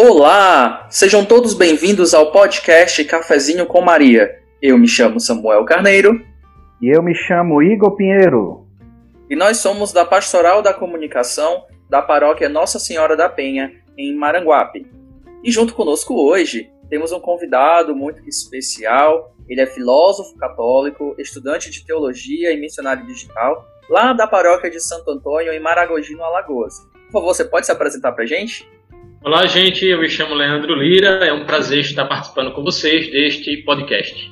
Olá! Sejam todos bem-vindos ao podcast Cafezinho com Maria. Eu me chamo Samuel Carneiro. E eu me chamo Igor Pinheiro. E nós somos da Pastoral da Comunicação da Paróquia Nossa Senhora da Penha, em Maranguape. E junto conosco hoje temos um convidado muito especial. Ele é filósofo católico, estudante de teologia e missionário digital, lá da paróquia de Santo Antônio, em Maragogi, no Alagoas. Por favor, você pode se apresentar para gente? Olá, gente. Eu me chamo Leandro Lira. É um prazer estar participando com vocês deste podcast.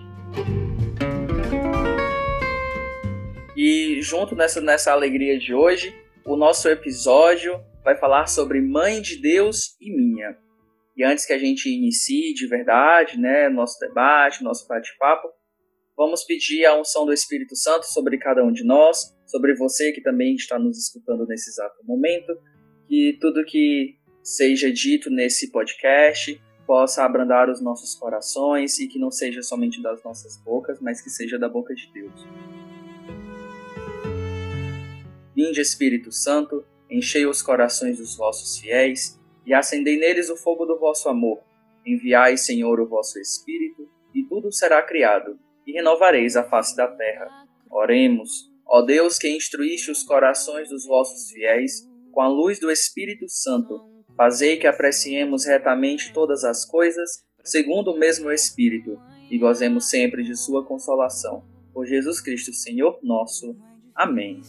E junto nessa, nessa alegria de hoje, o nosso episódio vai falar sobre Mãe de Deus e Minha. E antes que a gente inicie de verdade, né, nosso debate, nosso bate-papo, vamos pedir a unção do Espírito Santo sobre cada um de nós, sobre você que também está nos escutando nesse exato momento, que tudo que seja dito nesse podcast possa abrandar os nossos corações e que não seja somente das nossas bocas, mas que seja da boca de Deus. Vinde, Espírito Santo, enchei os corações dos vossos fiéis e acendei neles o fogo do vosso amor. Enviai, Senhor, o vosso Espírito, e tudo será criado, e renovareis a face da terra. Oremos, ó Deus que instruíste os corações dos vossos fiéis com a luz do Espírito Santo Fazei que apreciemos retamente todas as coisas, segundo o mesmo Espírito, e gozemos sempre de Sua consolação. Por Jesus Cristo, Senhor nosso. Amém.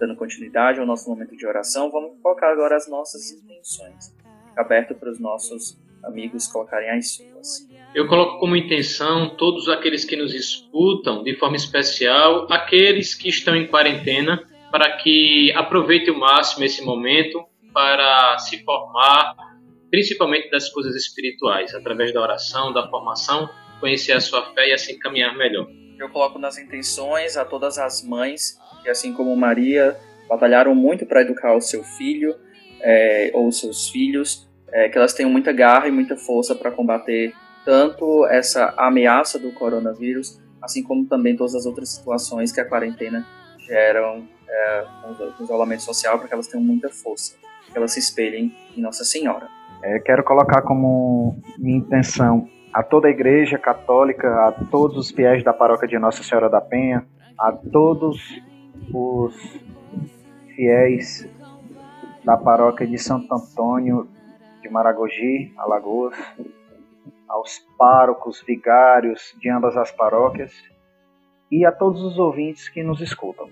Dando continuidade ao nosso momento de oração, vamos colocar agora as nossas intenções. Fica aberto para os nossos amigos colocarem as suas. Eu coloco como intenção todos aqueles que nos escutam, de forma especial, aqueles que estão em quarentena para que aproveite o máximo esse momento para se formar, principalmente das coisas espirituais, através da oração, da formação, conhecer a sua fé e assim caminhar melhor. Eu coloco nas intenções a todas as mães que, assim como Maria, batalharam muito para educar o seu filho é, ou seus filhos, é, que elas tenham muita garra e muita força para combater tanto essa ameaça do coronavírus, assim como também todas as outras situações que a quarentena geram é, com isolamento social para que elas tenham muita força, que elas se espelhem em Nossa Senhora. É, quero colocar como minha intenção a toda a Igreja Católica, a todos os fiéis da paróquia de Nossa Senhora da Penha, a todos os fiéis da paróquia de Santo Antônio de Maragogi, Alagoas, aos párocos, vigários de ambas as paróquias e a todos os ouvintes que nos escutam.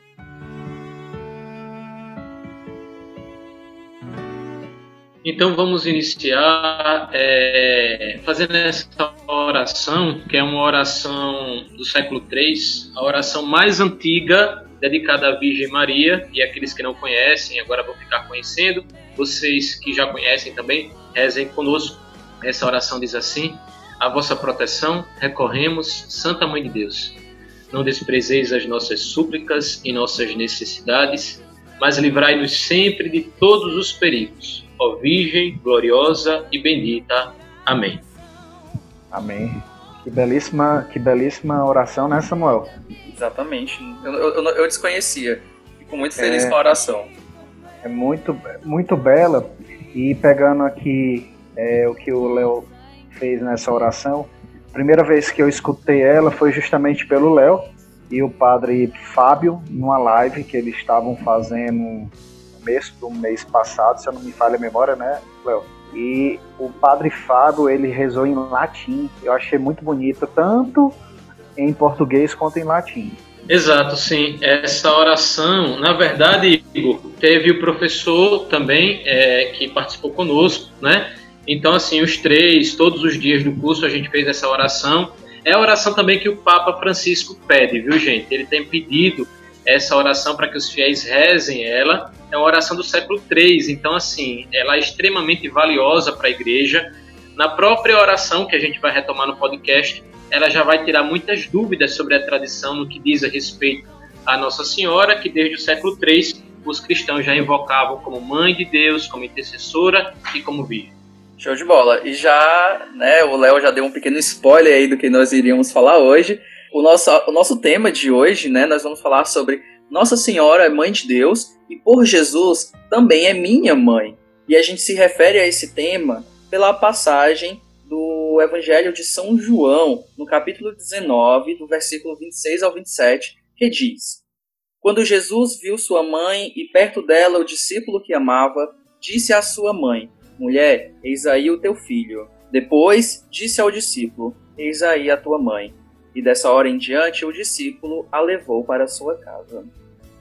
Então vamos iniciar é, fazendo essa oração, que é uma oração do século III, a oração mais antiga dedicada à Virgem Maria, e aqueles que não conhecem agora vão ficar conhecendo, vocês que já conhecem também, rezem conosco. Essa oração diz assim: A vossa proteção recorremos, Santa Mãe de Deus. Não desprezeis as nossas súplicas e nossas necessidades, mas livrai-nos sempre de todos os perigos ó Virgem gloriosa e bendita. Amém. Amém. Que belíssima, que belíssima oração, né, Samuel? Exatamente. Eu, eu, eu desconhecia. Fico muito feliz é, com a oração. É muito, muito bela. E pegando aqui é, o que o Léo fez nessa oração, primeira vez que eu escutei ela foi justamente pelo Léo e o padre Fábio, numa live que eles estavam fazendo começo do mês passado, se eu não me falha a memória, né, Léo? E o Padre Fábio, ele rezou em latim. Eu achei muito bonito, tanto em português quanto em latim. Exato, sim. Essa oração, na verdade, Igor, teve o professor também é, que participou conosco, né? Então, assim, os três, todos os dias do curso a gente fez essa oração. É a oração também que o Papa Francisco pede, viu, gente? Ele tem pedido essa oração para que os fiéis rezem ela. É uma oração do século III, então, assim, ela é extremamente valiosa para a igreja. Na própria oração, que a gente vai retomar no podcast, ela já vai tirar muitas dúvidas sobre a tradição no que diz a respeito à Nossa Senhora, que desde o século III os cristãos já invocavam como Mãe de Deus, como intercessora e como Virgem. Show de bola. E já, né, o Léo já deu um pequeno spoiler aí do que nós iríamos falar hoje. O nosso, o nosso tema de hoje, né, nós vamos falar sobre Nossa Senhora é mãe de Deus e por Jesus também é minha mãe. E a gente se refere a esse tema pela passagem do Evangelho de São João, no capítulo 19, do versículo 26 ao 27, que diz: Quando Jesus viu sua mãe e perto dela o discípulo que amava, disse à sua mãe: Mulher, eis aí o teu filho. Depois disse ao discípulo: Eis aí a tua mãe. E dessa hora em diante o discípulo a levou para sua casa.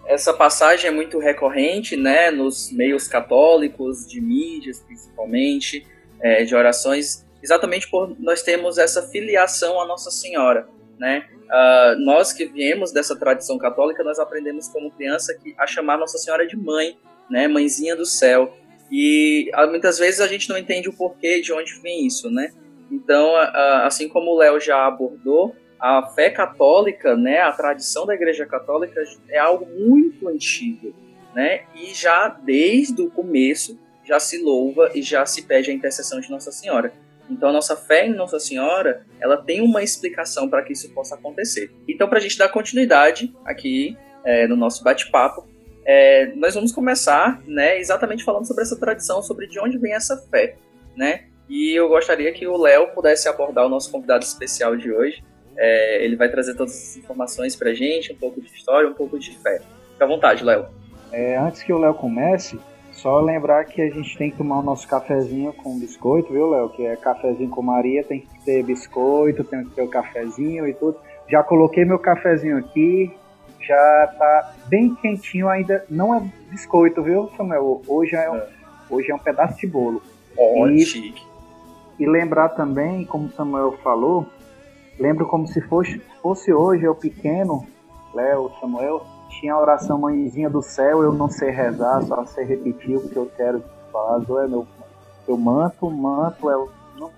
Essa passagem é muito recorrente, né, nos meios católicos, de mídias principalmente, é, de orações, exatamente por nós temos essa filiação à Nossa Senhora, né? Uh, nós que viemos dessa tradição católica, nós aprendemos como criança que, a chamar Nossa Senhora de mãe, né, mãezinha do céu. E uh, muitas vezes a gente não entende o porquê de onde vem isso, né? Então, uh, assim como o Léo já abordou, a fé católica, né, a tradição da Igreja Católica é algo muito antigo, né? E já desde o começo já se louva e já se pede a intercessão de Nossa Senhora. Então a nossa fé em Nossa Senhora, ela tem uma explicação para que isso possa acontecer. Então para a gente dar continuidade aqui é, no nosso bate-papo, é, nós vamos começar, né, exatamente falando sobre essa tradição, sobre de onde vem essa fé, né? E eu gostaria que o Léo pudesse abordar o nosso convidado especial de hoje. É, ele vai trazer todas as informações para a gente, um pouco de história, um pouco de fé. Fique à vontade, Léo. É, antes que o Léo comece, só lembrar que a gente tem que tomar o nosso cafezinho com biscoito, viu, Léo? Que é cafezinho com Maria, tem que ter biscoito, tem que ter o cafezinho e tudo. Já coloquei meu cafezinho aqui, já tá bem quentinho ainda. Não é biscoito, viu, Samuel? Hoje é um, é. Hoje é um pedaço de bolo. Oh, e. E lembrar também, como o Samuel falou, lembro como se fosse, fosse hoje eu pequeno, Léo, Samuel, tinha a oração Mãezinha do Céu, eu não sei rezar, só sei repetir o que eu quero falar. É meu, meu manto, manto é o. Não,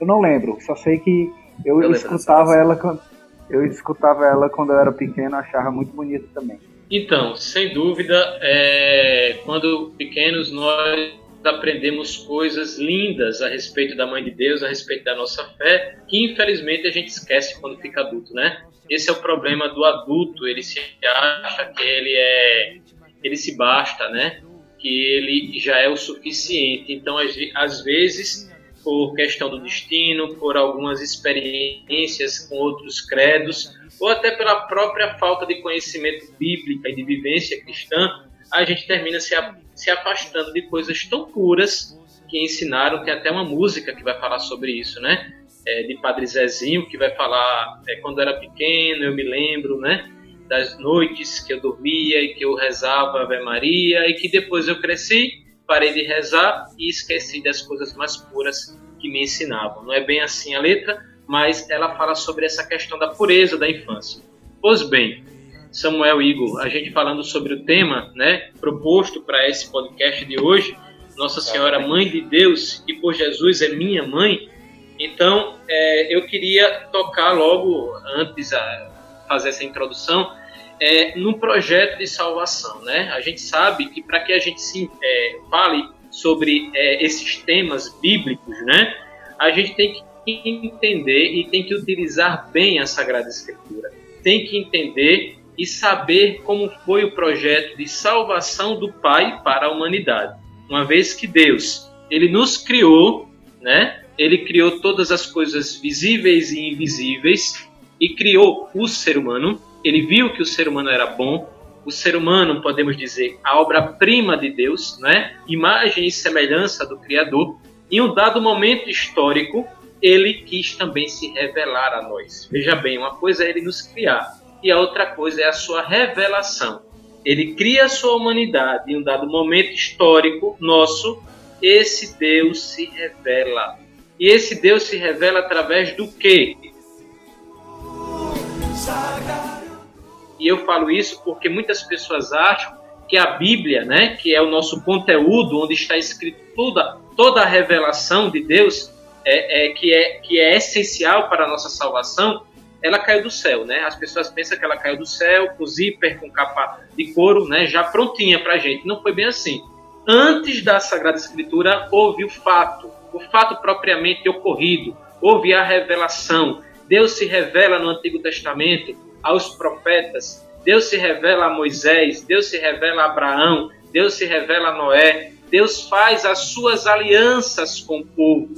eu não lembro, só sei que eu, eu escutava ela quando. Eu escutava ela quando eu era pequeno, achava muito bonito também. Então, sem dúvida, é, quando pequenos nós aprendemos coisas lindas a respeito da Mãe de Deus, a respeito da nossa fé, que infelizmente a gente esquece quando fica adulto, né? Esse é o problema do adulto, ele se acha que ele é, ele se basta, né? Que ele já é o suficiente. Então, às vezes, por questão do destino, por algumas experiências com outros credos, ou até pela própria falta de conhecimento bíblico e de vivência cristã, a gente termina se, se afastando de coisas tão puras que ensinaram. Tem até uma música que vai falar sobre isso, né? é, de Padre Zezinho, que vai falar é, quando era pequeno, eu me lembro, né? Das noites que eu dormia e que eu rezava Ave Maria e que depois eu cresci, parei de rezar e esqueci das coisas mais puras que me ensinavam. Não é bem assim a letra, mas ela fala sobre essa questão da pureza da infância. Pois bem, Samuel Igor, a gente falando sobre o tema, né, proposto para esse podcast de hoje, Nossa Senhora Mãe de Deus e por Jesus é minha mãe, então, é, eu queria tocar logo, antes a fazer essa introdução, é, no projeto de salvação. Né? A gente sabe que para que a gente se é, fale sobre é, esses temas bíblicos, né, a gente tem que entender e tem que utilizar bem a Sagrada Escritura. Tem que entender e saber como foi o projeto de salvação do Pai para a humanidade. Uma vez que Deus, ele nos criou, né? ele criou todas as coisas visíveis e invisíveis e criou o ser humano. Ele viu que o ser humano era bom. O ser humano, podemos dizer, a obra-prima de Deus, né? imagem e semelhança do Criador. Em um dado momento histórico, ele quis também se revelar a nós. Veja bem, uma coisa é ele nos criar e a outra coisa é a sua revelação. Ele cria a sua humanidade em um dado momento histórico nosso, esse Deus se revela e esse Deus se revela através do quê? E eu falo isso porque muitas pessoas acham que a Bíblia, né, que é o nosso conteúdo, onde está escrito toda, toda a revelação de Deus, é, é, que, é, que é essencial para a nossa salvação, ela caiu do céu, né? As pessoas pensam que ela caiu do céu, com zíper, com capa de couro, né? Já prontinha para gente. Não foi bem assim. Antes da Sagrada Escritura, houve o fato, o fato propriamente ocorrido, houve a revelação. Deus se revela no Antigo Testamento aos profetas Deus se revela a Moisés, Deus se revela a Abraão, Deus se revela a Noé, Deus faz as suas alianças com o povo.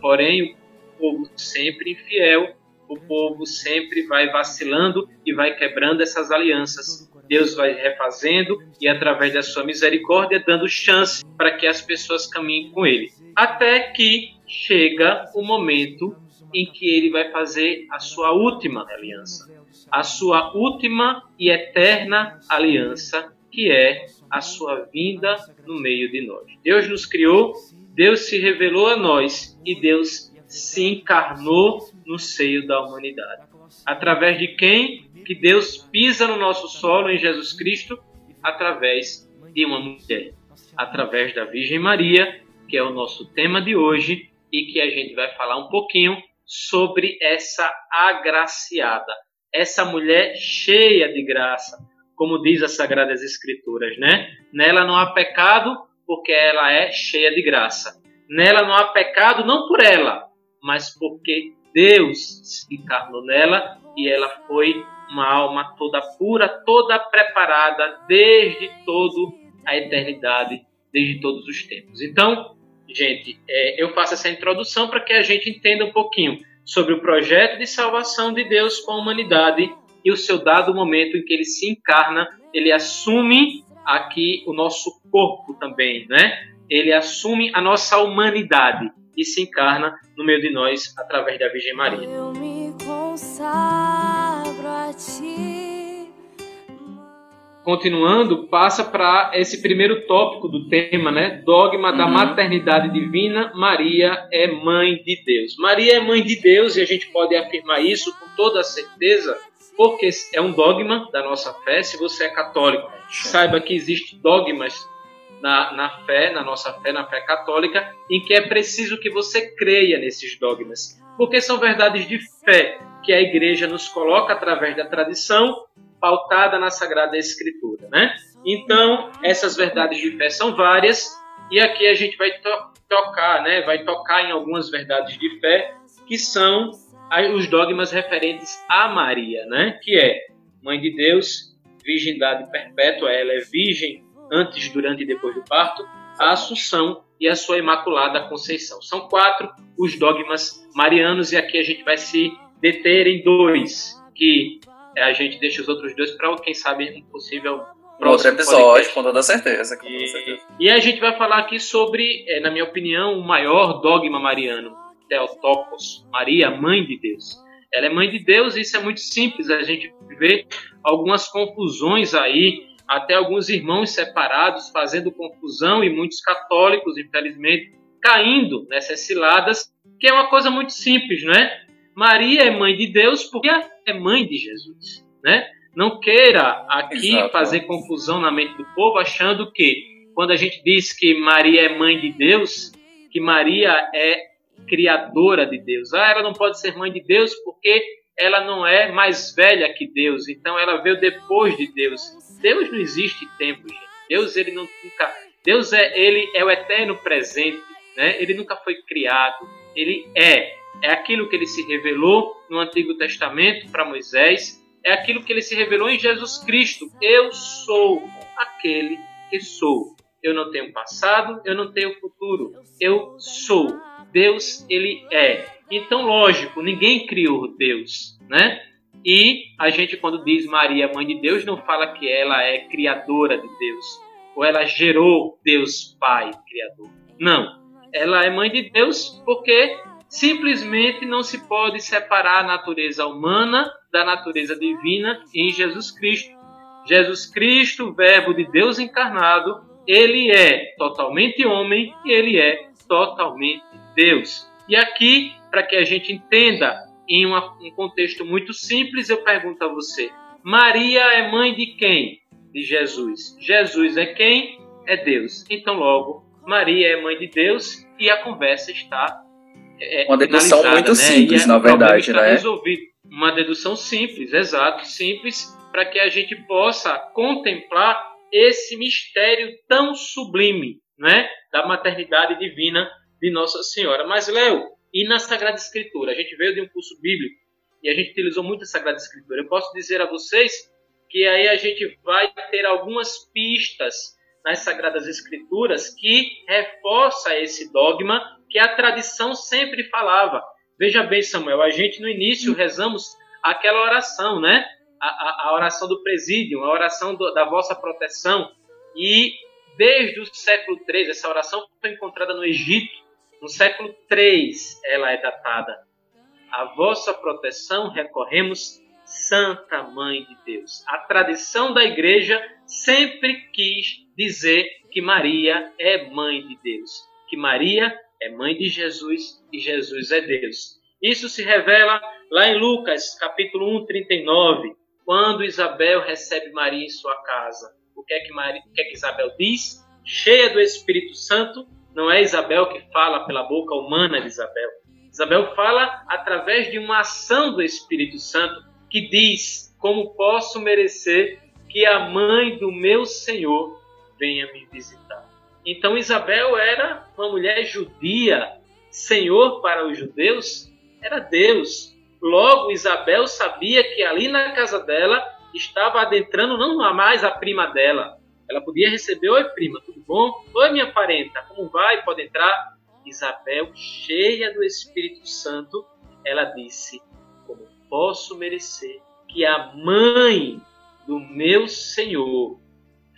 Porém, o povo sempre infiel, o povo sempre vai vacilando e vai quebrando essas alianças. Deus vai refazendo e, através da sua misericórdia, dando chance para que as pessoas caminhem com Ele. Até que chega o momento em que Ele vai fazer a sua última aliança, a sua última e eterna aliança, que é a sua vinda no meio de nós. Deus nos criou, Deus se revelou a nós e Deus se encarnou no seio da humanidade. Através de quem que Deus pisa no nosso solo em Jesus Cristo? Através de uma mulher, através da Virgem Maria, que é o nosso tema de hoje e que a gente vai falar um pouquinho sobre essa agraciada, essa mulher cheia de graça, como diz as Sagradas Escrituras, né? Nela não há pecado, porque ela é cheia de graça. Nela não há pecado, não por ela, mas porque Deus se encarnou nela e ela foi uma alma toda pura, toda preparada desde toda a eternidade, desde todos os tempos. Então, gente, é, eu faço essa introdução para que a gente entenda um pouquinho sobre o projeto de salvação de Deus com a humanidade e o seu dado momento em que ele se encarna, ele assume aqui o nosso corpo também, né? Ele assume a nossa humanidade e se encarna no meio de nós através da Virgem Maria. Eu me consagro a ti. Continuando, passa para esse primeiro tópico do tema, né? Dogma uhum. da maternidade divina. Maria é mãe de Deus. Maria é mãe de Deus e a gente pode afirmar isso com toda certeza, porque é um dogma da nossa fé. Se você é católico, saiba que existem dogmas na, na fé, na nossa fé, na fé católica, em que é preciso que você creia nesses dogmas, porque são verdades de fé que a igreja nos coloca através da tradição pautada na Sagrada Escritura, né? Então, essas verdades de fé são várias e aqui a gente vai to tocar, né? Vai tocar em algumas verdades de fé que são os dogmas referentes a Maria, né? Que é mãe de Deus, virgindade perpétua, ela é virgem antes, durante e depois do parto, a Assunção e a sua Imaculada Conceição. São quatro os dogmas marianos e aqui a gente vai se deter em dois, que a gente deixa os outros dois para, quem sabe, um possível outro episódio, com toda certeza. Com e, certeza. e a gente vai falar aqui sobre, é, na minha opinião, o maior dogma mariano, Theotokos, Maria, Mãe de Deus. Ela é Mãe de Deus e isso é muito simples, a gente vê algumas confusões aí até alguns irmãos separados fazendo confusão e muitos católicos, infelizmente, caindo nessas ciladas, que é uma coisa muito simples, não é? Maria é mãe de Deus porque é mãe de Jesus, né? Não queira aqui Exato. fazer confusão na mente do povo achando que quando a gente diz que Maria é mãe de Deus, que Maria é criadora de Deus. Ah, ela não pode ser mãe de Deus porque ela não é mais velha que Deus, então ela veio depois de Deus. Deus não existe tempo, gente. Deus ele não nunca, Deus é ele é o eterno presente, né? Ele nunca foi criado. Ele é é aquilo que ele se revelou no Antigo Testamento para Moisés, é aquilo que ele se revelou em Jesus Cristo. Eu sou aquele que sou. Eu não tenho passado, eu não tenho futuro. Eu sou. Deus, ele é. Então, lógico, ninguém criou Deus, né? E a gente, quando diz Maria, mãe de Deus, não fala que ela é criadora de Deus, ou ela gerou Deus Pai, criador. Não. Ela é mãe de Deus porque simplesmente não se pode separar a natureza humana da natureza divina em Jesus Cristo. Jesus Cristo, Verbo de Deus encarnado, ele é totalmente homem e ele é totalmente Deus. E aqui, para que a gente entenda em uma, um contexto muito simples, eu pergunto a você: Maria é mãe de quem? De Jesus. Jesus é quem? É Deus. Então, logo, Maria é mãe de Deus e a conversa está. É, uma dedução muito né? simples, na verdade, né? Resolvido. Uma dedução simples, exato, simples, para que a gente possa contemplar esse mistério tão sublime, né, da maternidade divina de Nossa Senhora. Mas, Léo, e na Sagrada Escritura? A gente veio de um curso bíblico e a gente utilizou muito a Sagrada Escritura. Eu posso dizer a vocês que aí a gente vai ter algumas pistas nas Sagradas Escrituras que reforça esse dogma que a tradição sempre falava. Veja bem, Samuel, a gente no início rezamos aquela oração, né? A, a, a oração do presídio, a oração do, da vossa proteção. E desde o século III, essa oração foi encontrada no Egito. No século III ela é datada. A vossa proteção recorremos, Santa Mãe de Deus. A tradição da igreja sempre quis dizer que Maria é mãe de Deus, que Maria é mãe de Jesus e Jesus é Deus. Isso se revela lá em Lucas, capítulo 1, 39, quando Isabel recebe Maria em sua casa. O que é que, Maria, o que, é que Isabel diz? Cheia do Espírito Santo, não é Isabel que fala pela boca humana de Isabel. Isabel fala através de uma ação do Espírito Santo que diz: Como posso merecer que a mãe do meu Senhor venha me visitar? Então Isabel era uma mulher judia. Senhor para os judeus era Deus. Logo, Isabel sabia que ali na casa dela estava adentrando não mais a prima dela. Ela podia receber: Oi, prima, tudo bom? Oi, minha parenta, como vai? Pode entrar? Isabel, cheia do Espírito Santo, ela disse: Como posso merecer que a mãe do meu Senhor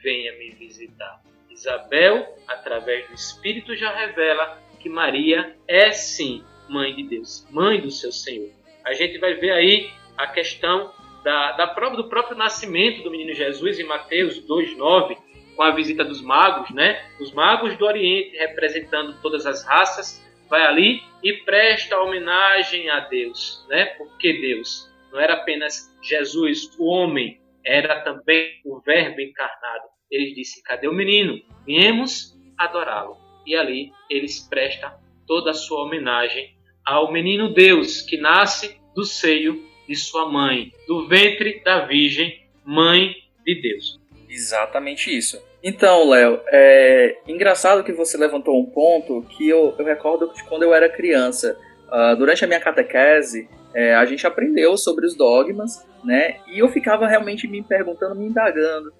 venha me visitar? Isabel, através do Espírito, já revela que Maria é sim mãe de Deus, mãe do seu Senhor. A gente vai ver aí a questão da, da prova do próprio nascimento do menino Jesus em Mateus 2,9, com a visita dos magos, né? Os magos do Oriente, representando todas as raças, vai ali e presta homenagem a Deus, né? Porque Deus não era apenas Jesus, o homem, era também o Verbo encarnado. Eles disse: Cadê o menino? Viemos adorá-lo. E ali eles prestam toda a sua homenagem ao menino Deus que nasce do seio de sua mãe, do ventre da Virgem, mãe de Deus. Exatamente isso. Então, Léo, é engraçado que você levantou um ponto que eu, eu recordo de quando eu era criança. Uh, durante a minha catequese, é, a gente aprendeu sobre os dogmas, né? E eu ficava realmente me perguntando, me indagando,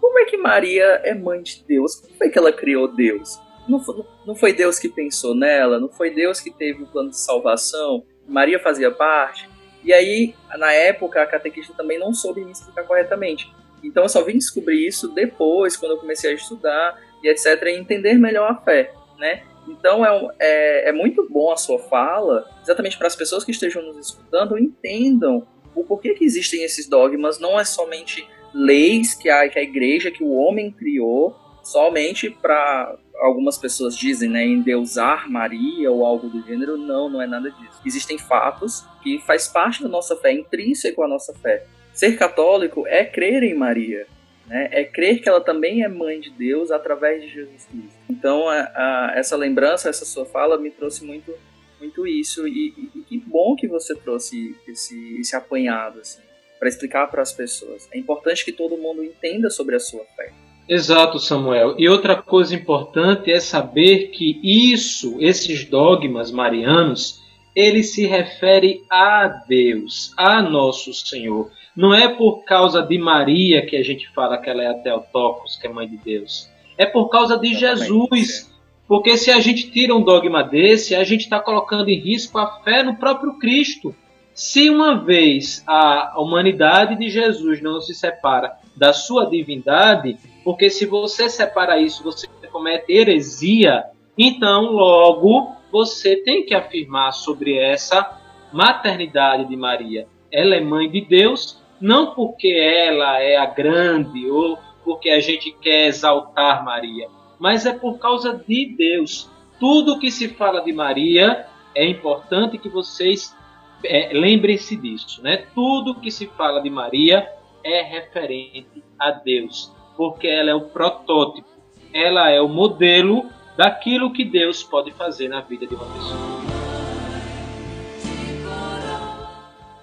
como é que Maria é mãe de Deus? Como foi que ela criou Deus? Não não foi Deus que pensou nela? Não foi Deus que teve um plano de salvação? Maria fazia parte? E aí, na época, a catequista também não soube me explicar corretamente. Então eu só vim descobrir isso depois, quando eu comecei a estudar e etc, e entender melhor a fé, né? Então é, é, é muito bom a sua fala, exatamente para as pessoas que estejam nos escutando entendam o porquê que existem esses dogmas, não é somente leis que a, que a igreja, que o homem criou, somente para algumas pessoas dizem, né, endeusar Maria ou algo do gênero. Não, não é nada disso. Existem fatos que faz parte da nossa fé, intrínseco à nossa fé. Ser católico é crer em Maria, né? é crer que ela também é mãe de Deus através de Jesus Cristo. Então, a, a, essa lembrança, essa sua fala me trouxe muito, muito isso. E, e, e que bom que você trouxe esse, esse apanhado assim, para explicar para as pessoas. É importante que todo mundo entenda sobre a sua fé. Exato, Samuel. E outra coisa importante é saber que isso, esses dogmas marianos, ele se refere a Deus, a nosso Senhor. Não é por causa de Maria que a gente fala que ela é a Teotocos, que é mãe de Deus. É por causa de Jesus. Porque se a gente tira um dogma desse, a gente está colocando em risco a fé no próprio Cristo. Se uma vez a humanidade de Jesus não se separa da sua divindade, porque se você separa isso, você comete heresia, então logo você tem que afirmar sobre essa maternidade de Maria. Ela é mãe de Deus não porque ela é a grande ou porque a gente quer exaltar Maria, mas é por causa de Deus. Tudo que se fala de Maria é importante que vocês é, lembrem-se disso, né? Tudo que se fala de Maria é referente a Deus, porque ela é o protótipo, ela é o modelo daquilo que Deus pode fazer na vida de uma pessoa.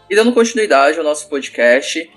E dando continuidade ao nosso podcast,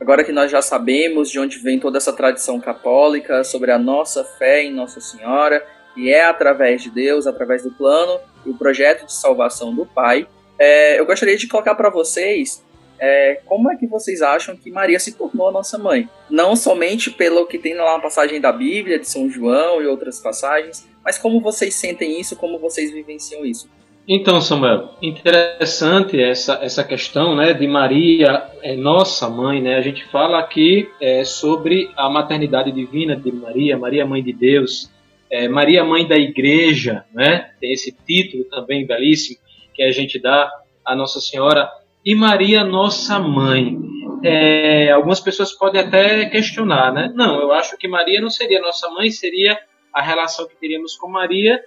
agora que nós já sabemos de onde vem toda essa tradição católica, sobre a nossa fé em Nossa Senhora, e é através de Deus, através do plano e o projeto de salvação do Pai, é, eu gostaria de colocar para vocês é, como é que vocês acham que Maria se tornou a nossa mãe? Não somente pelo que tem lá na passagem da Bíblia, de São João e outras passagens, mas como vocês sentem isso, como vocês vivenciam isso? Então, Samuel, interessante essa, essa questão né, de Maria, é nossa mãe. Né? A gente fala aqui é, sobre a maternidade divina de Maria, Maria, mãe de Deus, é, Maria, mãe da igreja, né? tem esse título também belíssimo que a gente dá a Nossa Senhora, e Maria, nossa mãe. É, algumas pessoas podem até questionar, né? Não, eu acho que Maria não seria nossa mãe, seria a relação que teríamos com Maria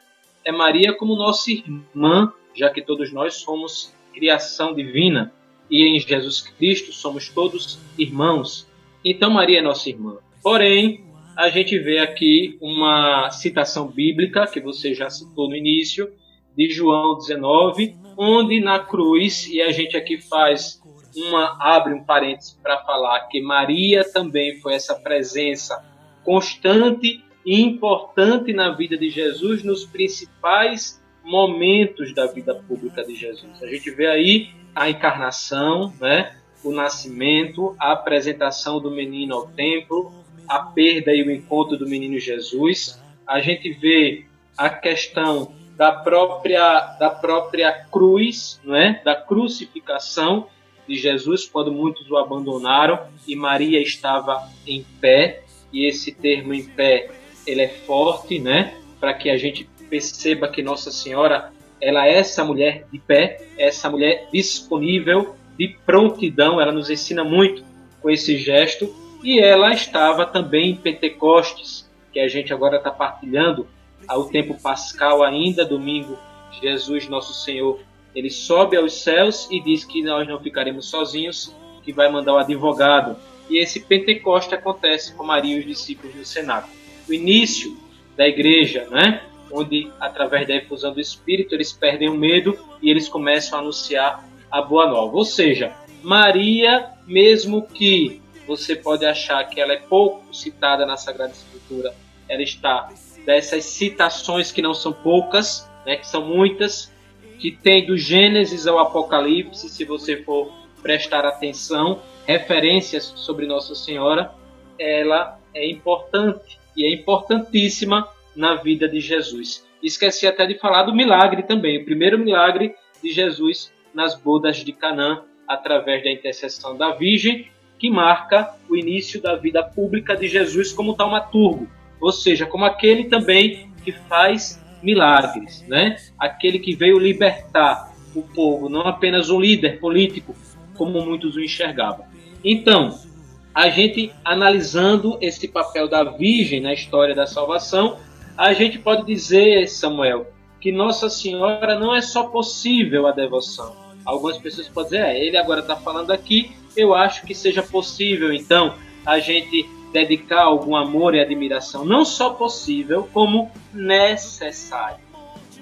é Maria como nossa irmã, já que todos nós somos criação divina e em Jesus Cristo somos todos irmãos. Então Maria é nossa irmã. Porém, a gente vê aqui uma citação bíblica que você já citou no início, de João 19, onde na cruz, e a gente aqui faz uma abre um parênteses para falar que Maria também foi essa presença constante e importante na vida de Jesus nos principais momentos da vida pública de Jesus. A gente vê aí a encarnação, né? o nascimento, a apresentação do menino ao templo, a perda e o encontro do menino Jesus. A gente vê a questão da própria da própria cruz, não é? Da crucificação de Jesus quando muitos o abandonaram e Maria estava em pé. E esse termo em pé ele é forte, né? Para que a gente perceba que Nossa Senhora ela é essa mulher de pé, é essa mulher disponível, de prontidão. Ela nos ensina muito com esse gesto. E ela estava também em Pentecostes, que a gente agora está partilhando ao tempo pascal ainda, domingo, Jesus, nosso Senhor, ele sobe aos céus e diz que nós não ficaremos sozinhos, que vai mandar o advogado. E esse Pentecoste acontece com Maria e os discípulos no Senado o início da igreja, né? onde, através da efusão do Espírito, eles perdem o medo e eles começam a anunciar a boa nova. Ou seja, Maria, mesmo que você pode achar que ela é pouco citada na Sagrada Escritura, ela está dessas citações que não são poucas, né, que são muitas, que tem do Gênesis ao Apocalipse, se você for prestar atenção, referências sobre Nossa Senhora, ela é importante e é importantíssima na vida de Jesus. Esqueci até de falar do milagre também, o primeiro milagre de Jesus nas bodas de Canaã, através da intercessão da Virgem, que marca o início da vida pública de Jesus como taumaturgo, ou seja, como aquele também que faz milagres, né? Aquele que veio libertar o povo, não apenas um líder político, como muitos o enxergavam. Então, a gente analisando esse papel da Virgem na história da salvação, a gente pode dizer, Samuel, que Nossa Senhora não é só possível a devoção. Algumas pessoas podem dizer, é, ele agora está falando aqui, eu acho que seja possível, então, a gente dedicar algum amor e admiração. Não só possível, como necessário.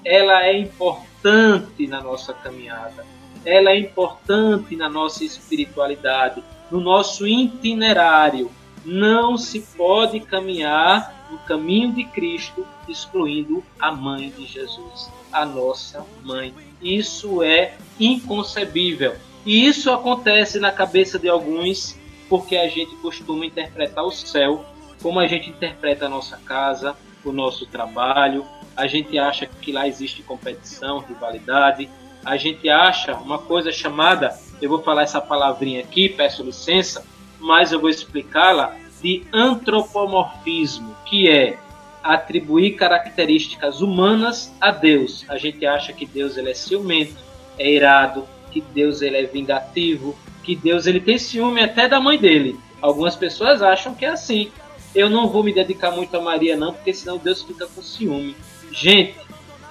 Ela é importante na nossa caminhada. Ela é importante na nossa espiritualidade no nosso itinerário. Não se pode caminhar no caminho de Cristo excluindo a mãe de Jesus, a nossa mãe. Isso é inconcebível. E isso acontece na cabeça de alguns porque a gente costuma interpretar o céu como a gente interpreta a nossa casa, o nosso trabalho. A gente acha que lá existe competição, rivalidade. A gente acha uma coisa chamada eu vou falar essa palavrinha aqui, peço licença, mas eu vou explicá-la de antropomorfismo, que é atribuir características humanas a Deus. A gente acha que Deus ele é ciumento, é irado, que Deus ele é vingativo, que Deus ele tem ciúme até da mãe dele. Algumas pessoas acham que é assim. Eu não vou me dedicar muito a Maria não, porque senão Deus fica com ciúme. Gente,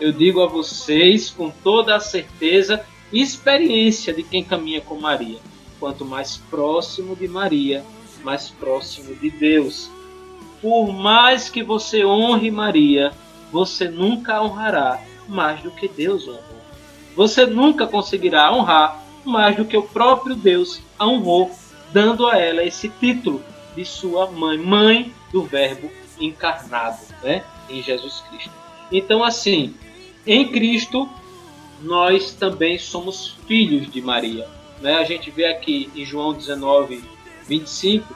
eu digo a vocês com toda a certeza experiência de quem caminha com Maria. Quanto mais próximo de Maria, mais próximo de Deus. Por mais que você honre Maria, você nunca honrará mais do que Deus honrou. Você nunca conseguirá honrar mais do que o próprio Deus a honrou, dando a ela esse título de sua mãe, mãe do Verbo encarnado, né, em Jesus Cristo. Então, assim, em Cristo nós também somos filhos de Maria. Né? A gente vê aqui em João 19, 25,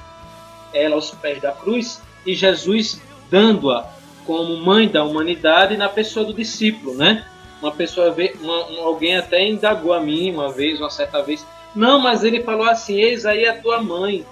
ela aos pés da cruz e Jesus dando-a como mãe da humanidade na pessoa do discípulo, né? Uma pessoa, uma, alguém até indagou a mim uma vez, uma certa vez, não, mas ele falou assim: eis aí a tua mãe,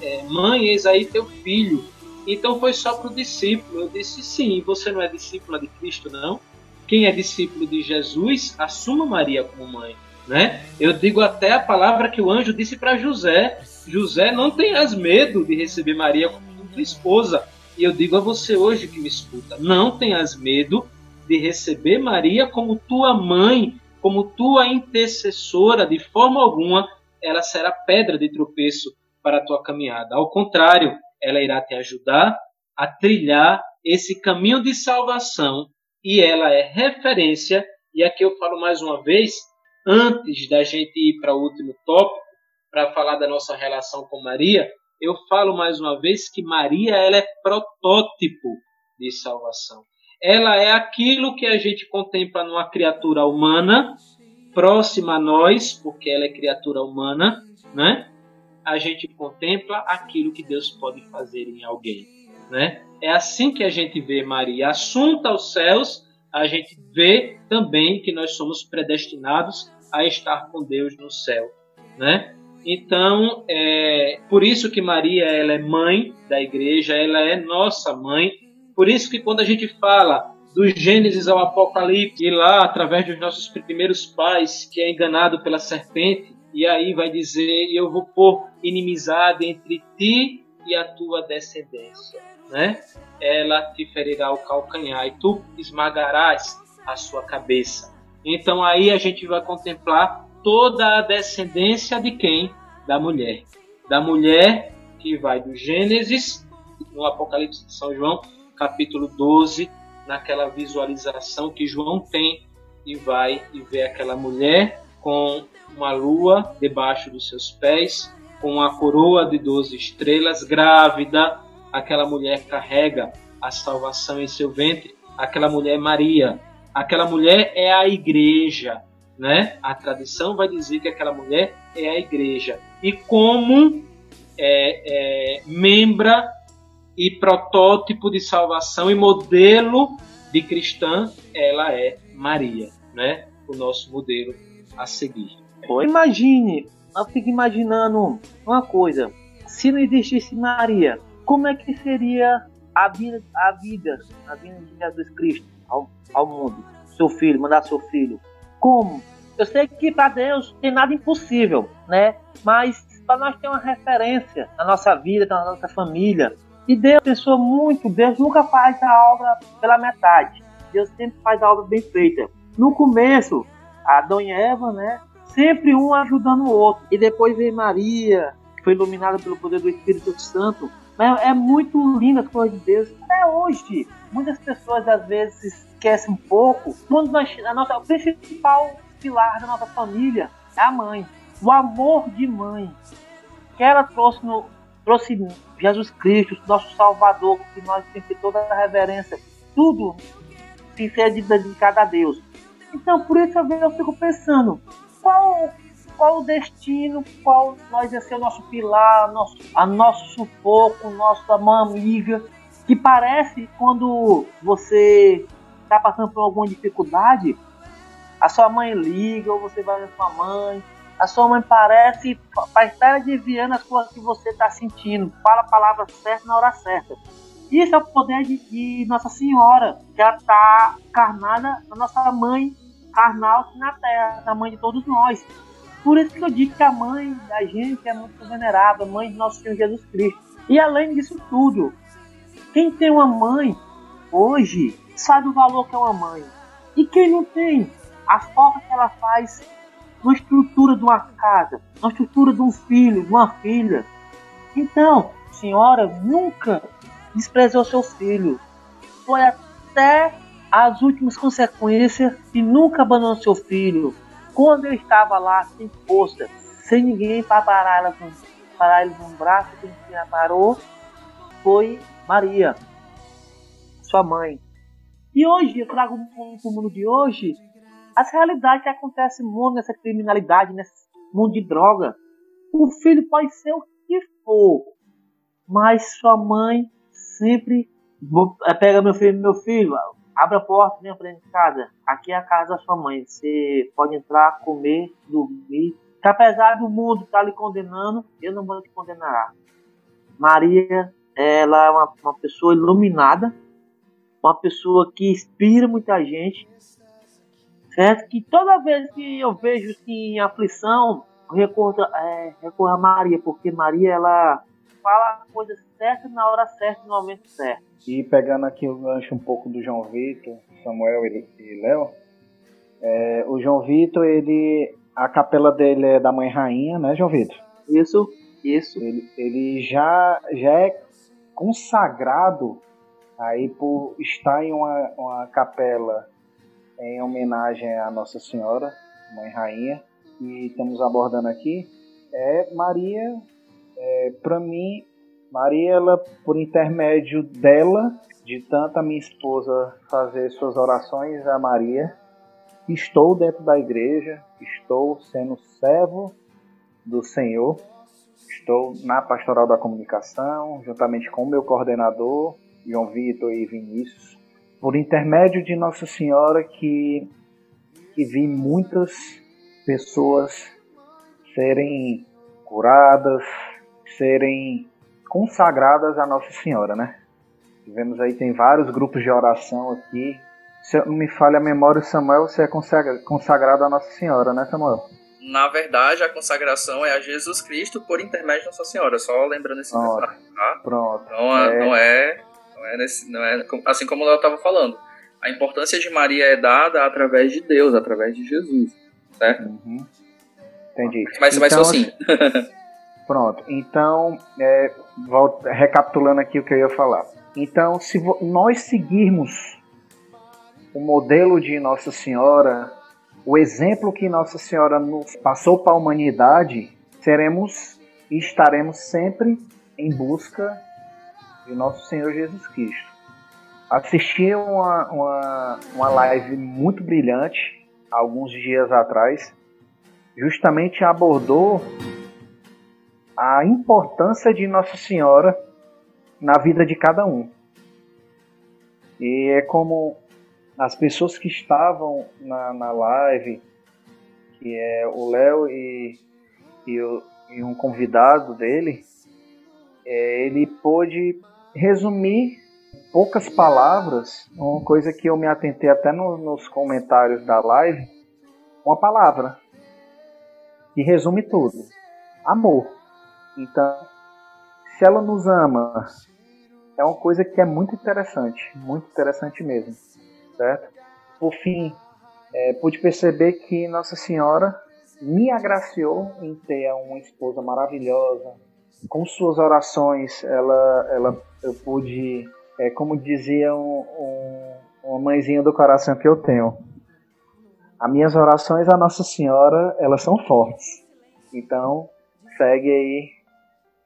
é, mãe, eis aí teu filho. Então foi só para o discípulo. Eu disse: sim, você não é discípula de Cristo, não? Quem é discípulo de Jesus, assuma Maria como mãe. Né? Eu digo até a palavra que o anjo disse para José: José, não tenhas medo de receber Maria como tua esposa. E eu digo a você hoje que me escuta: não tenhas medo de receber Maria como tua mãe, como tua intercessora, de forma alguma ela será pedra de tropeço para a tua caminhada. Ao contrário, ela irá te ajudar a trilhar esse caminho de salvação e ela é referência. E aqui eu falo mais uma vez, antes da gente ir para o último tópico, para falar da nossa relação com Maria, eu falo mais uma vez que Maria ela é protótipo de salvação ela é aquilo que a gente contempla numa criatura humana, próxima a nós, porque ela é criatura humana, né? A gente contempla aquilo que Deus pode fazer em alguém, né? É assim que a gente vê Maria assunta aos céus, a gente vê também que nós somos predestinados a estar com Deus no céu, né? Então, é por isso que Maria ela é mãe da igreja, ela é nossa mãe, por isso que quando a gente fala do Gênesis ao Apocalipse, e lá, através dos nossos primeiros pais, que é enganado pela serpente, e aí vai dizer: Eu vou pôr inimizade entre ti e a tua descendência. Né? Ela te ferirá o calcanhar e tu esmagarás a sua cabeça. Então aí a gente vai contemplar toda a descendência de quem? Da mulher. Da mulher que vai do Gênesis, no Apocalipse de São João, capítulo 12, naquela visualização que João tem e vai e vê aquela mulher com uma lua debaixo dos seus pés, com uma coroa de 12 estrelas, grávida. Aquela mulher carrega a salvação em seu ventre. Aquela mulher é Maria. Aquela mulher é a igreja, né? A tradição vai dizer que aquela mulher é a igreja. E como é, é, membra e protótipo de salvação e modelo de cristã, ela é Maria, né? O nosso modelo a seguir. Imagine, eu fico imaginando uma coisa. Se não existisse Maria, como é que seria a vida, a vida, a vida de Jesus Cristo ao, ao mundo? Seu filho, mandar seu filho. Como? Eu sei que para Deus tem nada impossível, né? Mas para nós ter uma referência na nossa vida, na nossa família, e Deus pensou muito, Deus nunca faz a obra pela metade. Deus sempre faz a obra bem feita. No começo, Adão e Eva, né? Sempre um ajudando o outro. E depois vem Maria, que foi iluminada pelo poder do Espírito Santo. É muito linda as coisas de Deus. Até hoje, muitas pessoas às vezes esquecem um pouco. Quando nós, a nossa, o principal pilar da nossa família é a mãe. O amor de mãe que ela trouxe no, trouxe Jesus Cristo, nosso Salvador, que nós temos que toda a reverência, tudo se ser dedicado a Deus. Então, por isso eu fico pensando, qual, qual o destino, qual nós ia ser o nosso pilar, nosso, a nosso sufoco, nossa mão amiga, que parece quando você está passando por alguma dificuldade, a sua mãe liga, ou você vai na sua mãe, a sua mãe parece para estar adivinhando as coisas que você está sentindo. Fala a palavra certa na hora certa. Isso é o poder de, de Nossa Senhora, que ela está carnada na nossa mãe carnal na terra, a mãe de todos nós. Por isso que eu digo que a mãe da gente é muito venerável, a mãe de nosso Senhor Jesus Cristo. E além disso tudo, quem tem uma mãe hoje sabe o valor que é uma mãe. E quem não tem, a forma que ela faz na estrutura de uma casa, na estrutura de um filho, de uma filha. Então, senhora nunca desprezou seu filho. Foi até as últimas consequências e nunca abandonou seu filho. Quando ele estava lá sem força, sem ninguém para parar, ela, parar ele no braço, quem a parou foi Maria, sua mãe. E hoje, eu trago para o mundo de hoje as realidades que acontecem no mundo, nessa criminalidade, nessa, mundo de droga. O filho pode ser o que for, mas sua mãe sempre eh, pega meu filho, meu filho, abre a porta, vem pra de casa. Aqui é a casa da sua mãe. Você pode entrar, comer, dormir. Que apesar do mundo estar tá lhe condenando, eu não vou te condenar. Maria, ela é uma, uma pessoa iluminada, uma pessoa que inspira muita gente, certo? Que toda vez que eu vejo assim, em aflição, recorro, é, recorro a Maria, porque Maria ela fala a coisa certa na hora certa, no momento certo. E pegando aqui o gancho um pouco do João Vitor, Samuel e Léo, é, o João Vitor, ele. A capela dele é da Mãe Rainha, né, João Vitor? Isso, isso. Ele, ele já, já é consagrado aí por estar em uma, uma capela em homenagem à Nossa Senhora, Mãe Rainha, e estamos abordando aqui, é Maria, é, para mim, Maria, ela, por intermédio dela, de tanto a minha esposa fazer suas orações a Maria, estou dentro da igreja, estou sendo servo do Senhor, estou na pastoral da comunicação, juntamente com o meu coordenador, João Vitor e Vinícius, por intermédio de Nossa Senhora que, que vi muitas pessoas serem curadas, serem consagradas a Nossa Senhora, né? Tivemos aí, tem vários grupos de oração aqui. Se não me falha a memória, Samuel, você é consagrado a Nossa Senhora, né, Samuel? Na verdade, a consagração é a Jesus Cristo por intermédio de Nossa Senhora, só lembrando esse detalhe, tá? Pronto. Não é, é... Não é não é, nesse, não é assim como eu estava falando. A importância de Maria é dada através de Deus, através de Jesus, certo? Uhum. Entendi. Mas, então, mas assim. pronto. Então, é, volto, recapitulando aqui o que eu ia falar. Então, se nós seguirmos o modelo de Nossa Senhora, o exemplo que Nossa Senhora nos passou para a humanidade, seremos e estaremos sempre em busca de nosso Senhor Jesus Cristo. Assisti uma, uma, uma live muito brilhante, alguns dias atrás, justamente abordou a importância de Nossa Senhora na vida de cada um. E é como as pessoas que estavam na, na live, que é o Léo e, e, e, um convidado dele, é, ele pôde resumir poucas palavras, uma coisa que eu me atentei até no, nos comentários da live, uma palavra que resume tudo: amor. Então, se ela nos ama, é uma coisa que é muito interessante, muito interessante mesmo, certo? Por fim, é, pude perceber que Nossa Senhora me agraciou em ter uma esposa maravilhosa, com suas orações, ela, ela, eu pude, é, como dizia um, um, uma mãezinha do coração que eu tenho, as minhas orações à Nossa Senhora, elas são fortes. Então, segue aí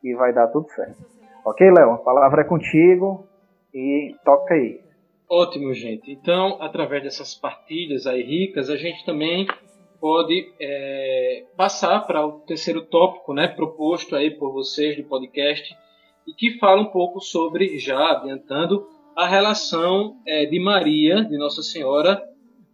e vai dar tudo certo. Ok, Léo? A palavra é contigo e toca aí. Ótimo, gente. Então, através dessas partilhas aí ricas, a gente também pode é, passar para o terceiro tópico, né, proposto aí por vocês do podcast e que fala um pouco sobre, já adiantando, a relação é, de Maria, de Nossa Senhora,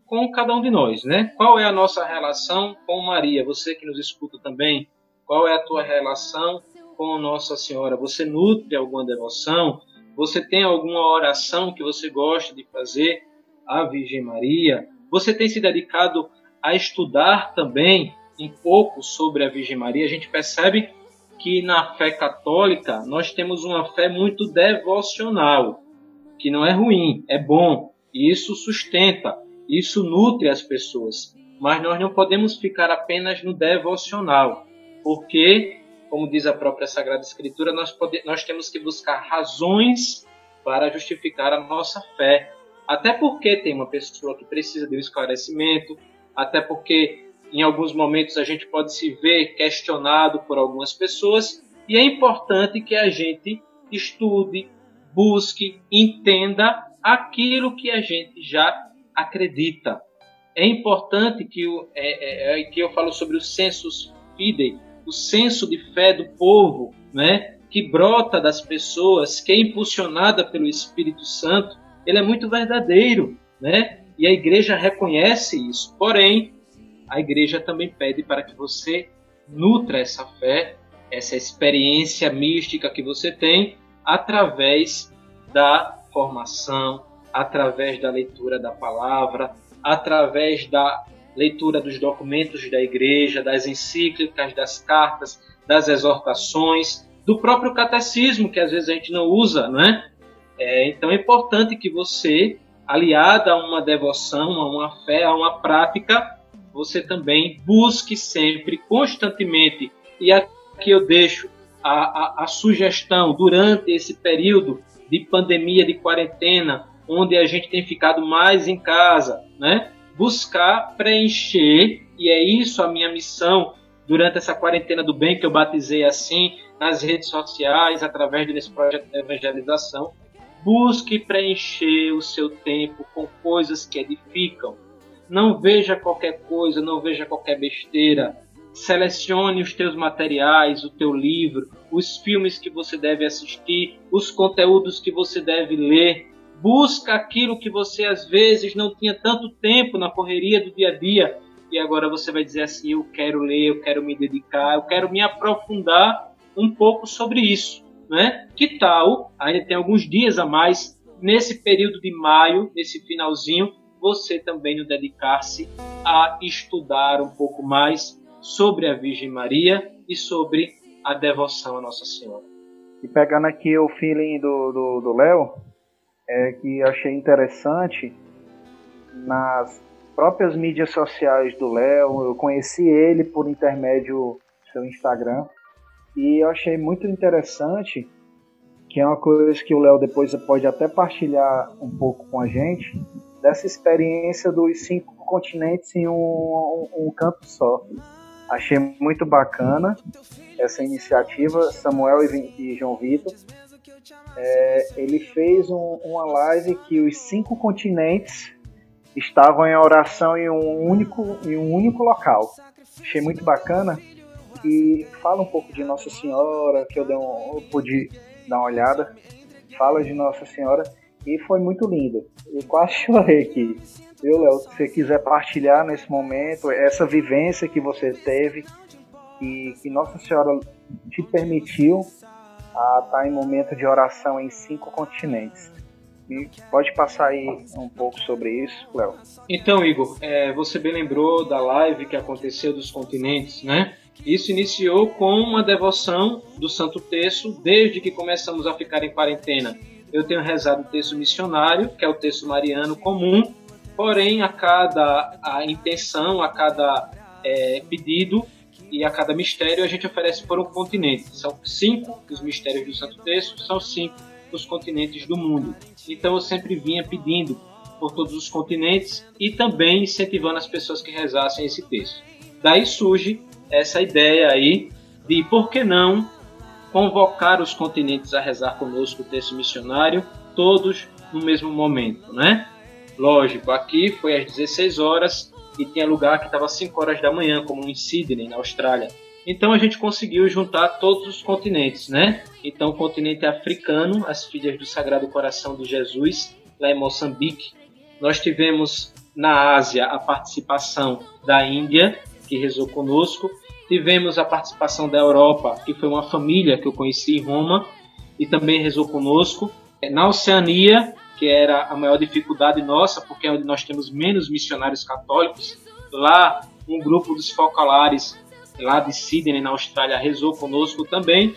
com cada um de nós, né? Qual é a nossa relação com Maria? Você que nos escuta também, qual é a tua relação com Nossa Senhora? Você nutre alguma devoção? Você tem alguma oração que você gosta de fazer à Virgem Maria? Você tem se dedicado a estudar também um pouco sobre a Virgem Maria, a gente percebe que na fé católica nós temos uma fé muito devocional, que não é ruim, é bom, e isso sustenta, isso nutre as pessoas. Mas nós não podemos ficar apenas no devocional, porque, como diz a própria Sagrada Escritura, nós, pode, nós temos que buscar razões para justificar a nossa fé. Até porque tem uma pessoa que precisa de um esclarecimento, até porque em alguns momentos a gente pode se ver questionado por algumas pessoas e é importante que a gente estude, busque, entenda aquilo que a gente já acredita. É importante que, o, é, é, é, que eu falo sobre os sensos fidei, o senso de fé do povo, né, que brota das pessoas, que é impulsionada pelo Espírito Santo, ele é muito verdadeiro, né? E a igreja reconhece isso. Porém, a igreja também pede para que você nutra essa fé, essa experiência mística que você tem através da formação, através da leitura da palavra, através da leitura dos documentos da igreja, das encíclicas, das cartas, das exortações, do próprio catecismo, que às vezes a gente não usa, né? É, então é importante que você, aliada a uma devoção, a uma fé, a uma prática, você também busque sempre, constantemente, e aqui eu deixo a, a, a sugestão durante esse período de pandemia, de quarentena, onde a gente tem ficado mais em casa, né? Buscar preencher, e é isso a minha missão durante essa quarentena do bem que eu batizei assim, nas redes sociais, através desse projeto de evangelização, busque preencher o seu tempo com coisas que edificam. Não veja qualquer coisa, não veja qualquer besteira. Selecione os teus materiais, o teu livro, os filmes que você deve assistir, os conteúdos que você deve ler. Busca aquilo que você às vezes não tinha tanto tempo na correria do dia a dia e agora você vai dizer assim: eu quero ler, eu quero me dedicar, eu quero me aprofundar um pouco sobre isso. Né? Que tal, ainda tem alguns dias a mais, nesse período de maio, nesse finalzinho, você também dedicar-se a estudar um pouco mais sobre a Virgem Maria e sobre a devoção a Nossa Senhora. E pegando aqui o feeling do Léo, é que achei interessante nas próprias mídias sociais do Léo, eu conheci ele por intermédio do seu Instagram e eu achei muito interessante que é uma coisa que o Léo depois pode até partilhar um pouco com a gente dessa experiência dos cinco continentes em um, um, campo só. Achei muito bacana essa iniciativa, Samuel e, e João Vitor. É, ele fez um, uma live que os cinco continentes estavam em oração em um único, em um único local. Achei muito bacana e fala um pouco de Nossa Senhora, que eu, dei um, eu pude dar uma olhada. Fala de Nossa Senhora e foi muito lindo. Eu quase chorei aqui. Viu, Léo? Se você quiser partilhar nesse momento, essa vivência que você teve e que Nossa Senhora te permitiu a estar em momento de oração em cinco continentes. E pode passar aí um pouco sobre isso, Léo. Então, Igor, é, você bem lembrou da live que aconteceu dos continentes, né? Isso iniciou com uma devoção do Santo Terço desde que começamos a ficar em quarentena. Eu tenho rezado o texto missionário, que é o texto mariano comum, porém a cada a intenção, a cada é, pedido e a cada mistério a gente oferece por um continente. São cinco os mistérios do Santo Texto, são cinco os continentes do mundo. Então eu sempre vinha pedindo por todos os continentes e também incentivando as pessoas que rezassem esse texto. Daí surge essa ideia aí de por que não convocar os continentes a rezar conosco o texto missionário, todos no mesmo momento, né? Lógico, aqui foi às 16 horas e tinha lugar que estava às 5 horas da manhã, como em Sydney, na Austrália. Então a gente conseguiu juntar todos os continentes, né? Então o continente africano, as filhas do Sagrado Coração de Jesus, lá em Moçambique. Nós tivemos na Ásia a participação da Índia, que rezou conosco, Tivemos a participação da Europa, que foi uma família que eu conheci em Roma e também rezou conosco. Na Oceania, que era a maior dificuldade nossa, porque é onde nós temos menos missionários católicos, lá um grupo dos focalares lá de Sydney, na Austrália, rezou conosco também.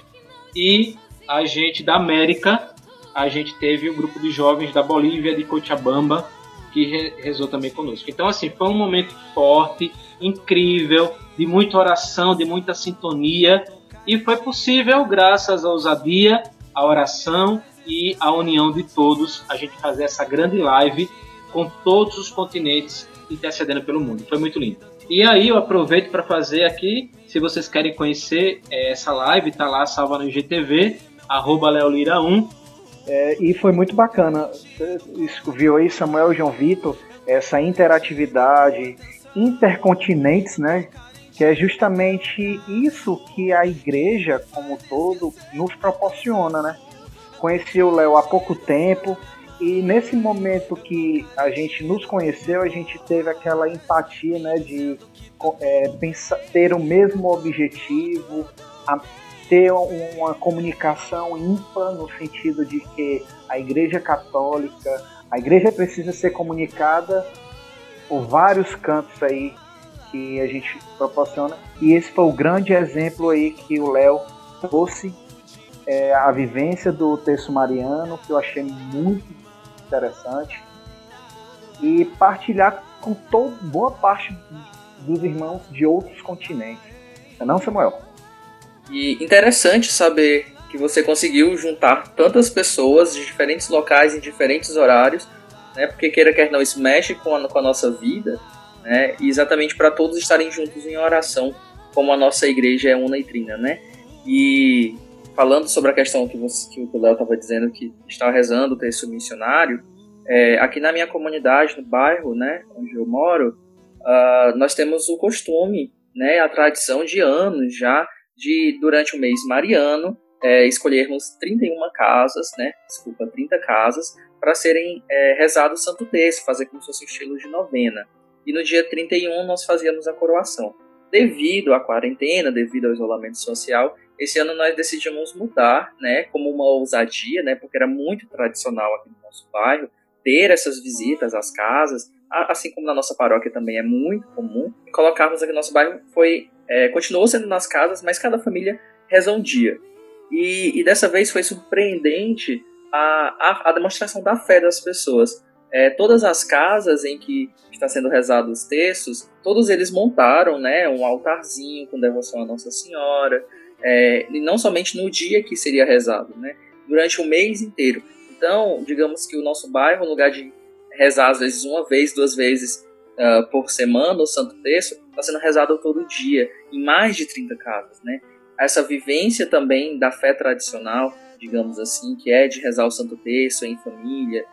E a gente da América, a gente teve um grupo de jovens da Bolívia, de Cochabamba, que rezou também conosco. Então, assim, foi um momento forte, incrível, de muita oração, de muita sintonia, e foi possível, graças à ousadia, à oração e à união de todos, a gente fazer essa grande live com todos os continentes intercedendo pelo mundo. Foi muito lindo. E aí eu aproveito para fazer aqui, se vocês querem conhecer é, essa live, tá lá salva no IGTV, arroba leolira1. É, e foi muito bacana. Você viu aí Samuel João Vitor, essa interatividade, intercontinentes, né? que é justamente isso que a igreja como todo nos proporciona, né? Conheci o Léo há pouco tempo e nesse momento que a gente nos conheceu, a gente teve aquela empatia, né, de é, pensar, ter o mesmo objetivo, a, ter uma comunicação ímpar no sentido de que a Igreja Católica, a Igreja precisa ser comunicada por vários cantos aí que a gente proporciona. E esse foi o grande exemplo aí que o Léo trouxe, é, a vivência do texto mariano, que eu achei muito interessante. E partilhar com toda, boa parte dos irmãos de outros continentes. Não, é não Samuel? E interessante saber que você conseguiu juntar tantas pessoas de diferentes locais em diferentes horários, né? Porque queira quer não, isso mexe com a, com a nossa vida né? E exatamente para todos estarem juntos em oração, como a nossa igreja é una e trina, né? E falando sobre a questão que, você, que o Léo estava dizendo, que está rezando o texto missionário, é, aqui na minha comunidade, no bairro, né, onde eu moro, uh, nós temos o costume, né, a tradição de anos já, de durante o mês mariano, é, escolhermos 31 casas, né, desculpa, 30 casas, para serem é, rezados o Santo Terço, fazer como se fosse um estilo de novena e no dia 31 nós fazíamos a coroação. Devido à quarentena, devido ao isolamento social, esse ano nós decidimos mudar, né, como uma ousadia, né, porque era muito tradicional aqui no nosso bairro ter essas visitas às casas, assim como na nossa paróquia também é muito comum. Colocarmos aqui no nosso bairro foi é, continuou sendo nas casas, mas cada família reza um dia. E, e dessa vez foi surpreendente a, a, a demonstração da fé das pessoas é, todas as casas em que está sendo rezado os textos, todos eles montaram né, um altarzinho com devoção a Nossa Senhora, é, e não somente no dia que seria rezado, né, durante o mês inteiro. Então, digamos que o nosso bairro, no lugar de rezar às vezes uma vez, duas vezes uh, por semana o Santo Texto, está sendo rezado todo dia, em mais de 30 casas. Né? Essa vivência também da fé tradicional, digamos assim, que é de rezar o Santo Texto em família,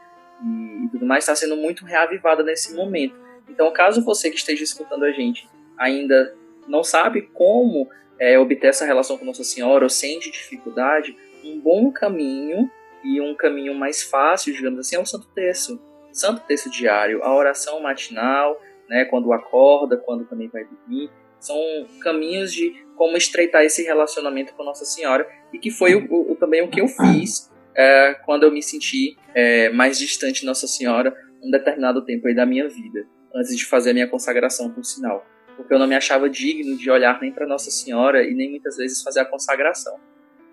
e, e tudo mais está sendo muito reavivada nesse momento. Então, caso você que esteja escutando a gente ainda não sabe como é, obter essa relação com Nossa Senhora ou sente dificuldade, um bom caminho e um caminho mais fácil, digamos assim, é o Santo Terço. Santo Terço diário, a oração matinal, né, quando acorda, quando também vai dormir, são caminhos de como estreitar esse relacionamento com Nossa Senhora e que foi o, o, também o que eu fiz é, quando eu me senti é, mais distante de Nossa Senhora um determinado tempo aí da minha vida, antes de fazer a minha consagração por sinal. Porque eu não me achava digno de olhar nem para Nossa Senhora e nem muitas vezes fazer a consagração.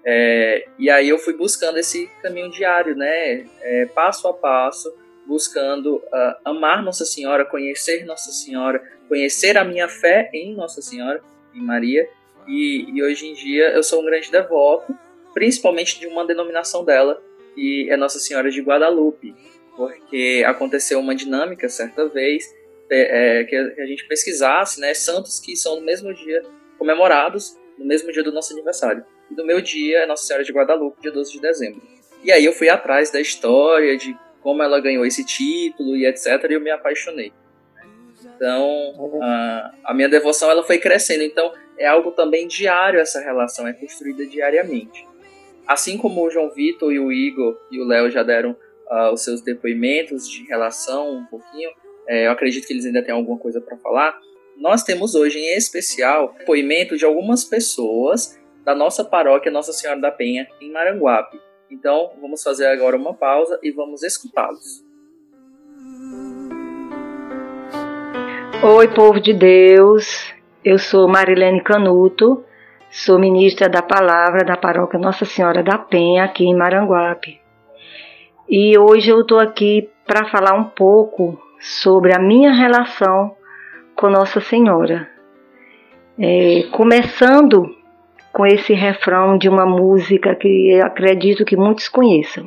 É, e aí eu fui buscando esse caminho diário, né, é, passo a passo, buscando uh, amar Nossa Senhora, conhecer Nossa Senhora, conhecer a minha fé em Nossa Senhora, em Maria. E, e hoje em dia eu sou um grande devoto principalmente de uma denominação dela, que é Nossa Senhora de Guadalupe, porque aconteceu uma dinâmica certa vez é, é, que a gente pesquisasse né, santos que são no mesmo dia comemorados, no mesmo dia do nosso aniversário. E no meu dia é Nossa Senhora de Guadalupe, dia 12 de dezembro. E aí eu fui atrás da história, de como ela ganhou esse título e etc, e eu me apaixonei. Então, a, a minha devoção ela foi crescendo. Então, é algo também diário essa relação, é construída diariamente. Assim como o João Vitor e o Igor e o Léo já deram uh, os seus depoimentos de relação um pouquinho, é, eu acredito que eles ainda têm alguma coisa para falar. Nós temos hoje, em especial, depoimento de algumas pessoas da nossa paróquia Nossa Senhora da Penha, em Maranguape. Então, vamos fazer agora uma pausa e vamos escutá-los. Oi, povo de Deus. Eu sou Marilene Canuto, Sou ministra da Palavra da Paróquia Nossa Senhora da Penha, aqui em Maranguape. E hoje eu estou aqui para falar um pouco sobre a minha relação com Nossa Senhora. É, começando com esse refrão de uma música que acredito que muitos conheçam.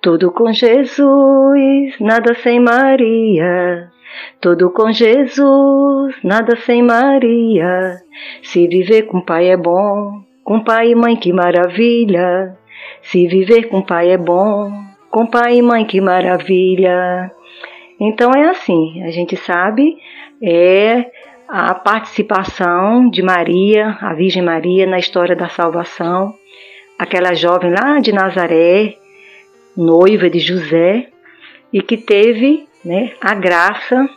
Tudo com Jesus, nada sem Maria. Tudo com Jesus, nada sem Maria. Se viver com pai é bom, com pai e mãe que maravilha. Se viver com pai é bom, com pai e mãe que maravilha. Então é assim, a gente sabe, é a participação de Maria, a Virgem Maria, na história da salvação, aquela jovem lá de Nazaré, noiva de José, e que teve né, a graça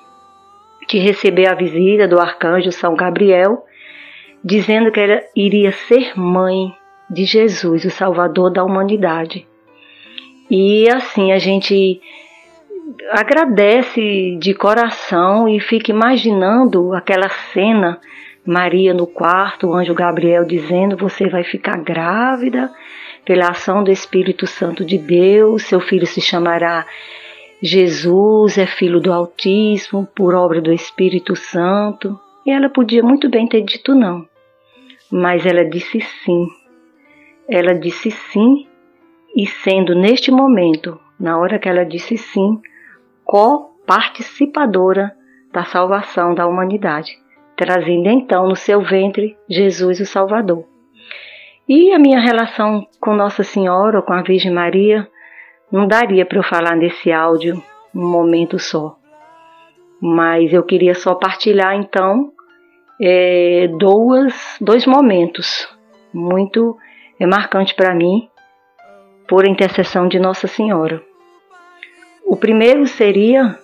de receber a visita do arcanjo São Gabriel, dizendo que ela iria ser mãe de Jesus, o Salvador da humanidade. E assim a gente agradece de coração e fica imaginando aquela cena, Maria no quarto, o anjo Gabriel dizendo: Você vai ficar grávida pela ação do Espírito Santo de Deus, seu filho se chamará Jesus, é filho do Altíssimo, por obra do Espírito Santo. E ela podia muito bem ter dito não, mas ela disse sim. Ela disse sim, e sendo neste momento, na hora que ela disse sim, co-participadora da salvação da humanidade, trazendo então no seu ventre Jesus o Salvador. E a minha relação com Nossa Senhora, com a Virgem Maria, não daria para eu falar nesse áudio num momento só. Mas eu queria só partilhar então é, duas, dois momentos muito é, marcantes para mim por intercessão de Nossa Senhora. O primeiro seria,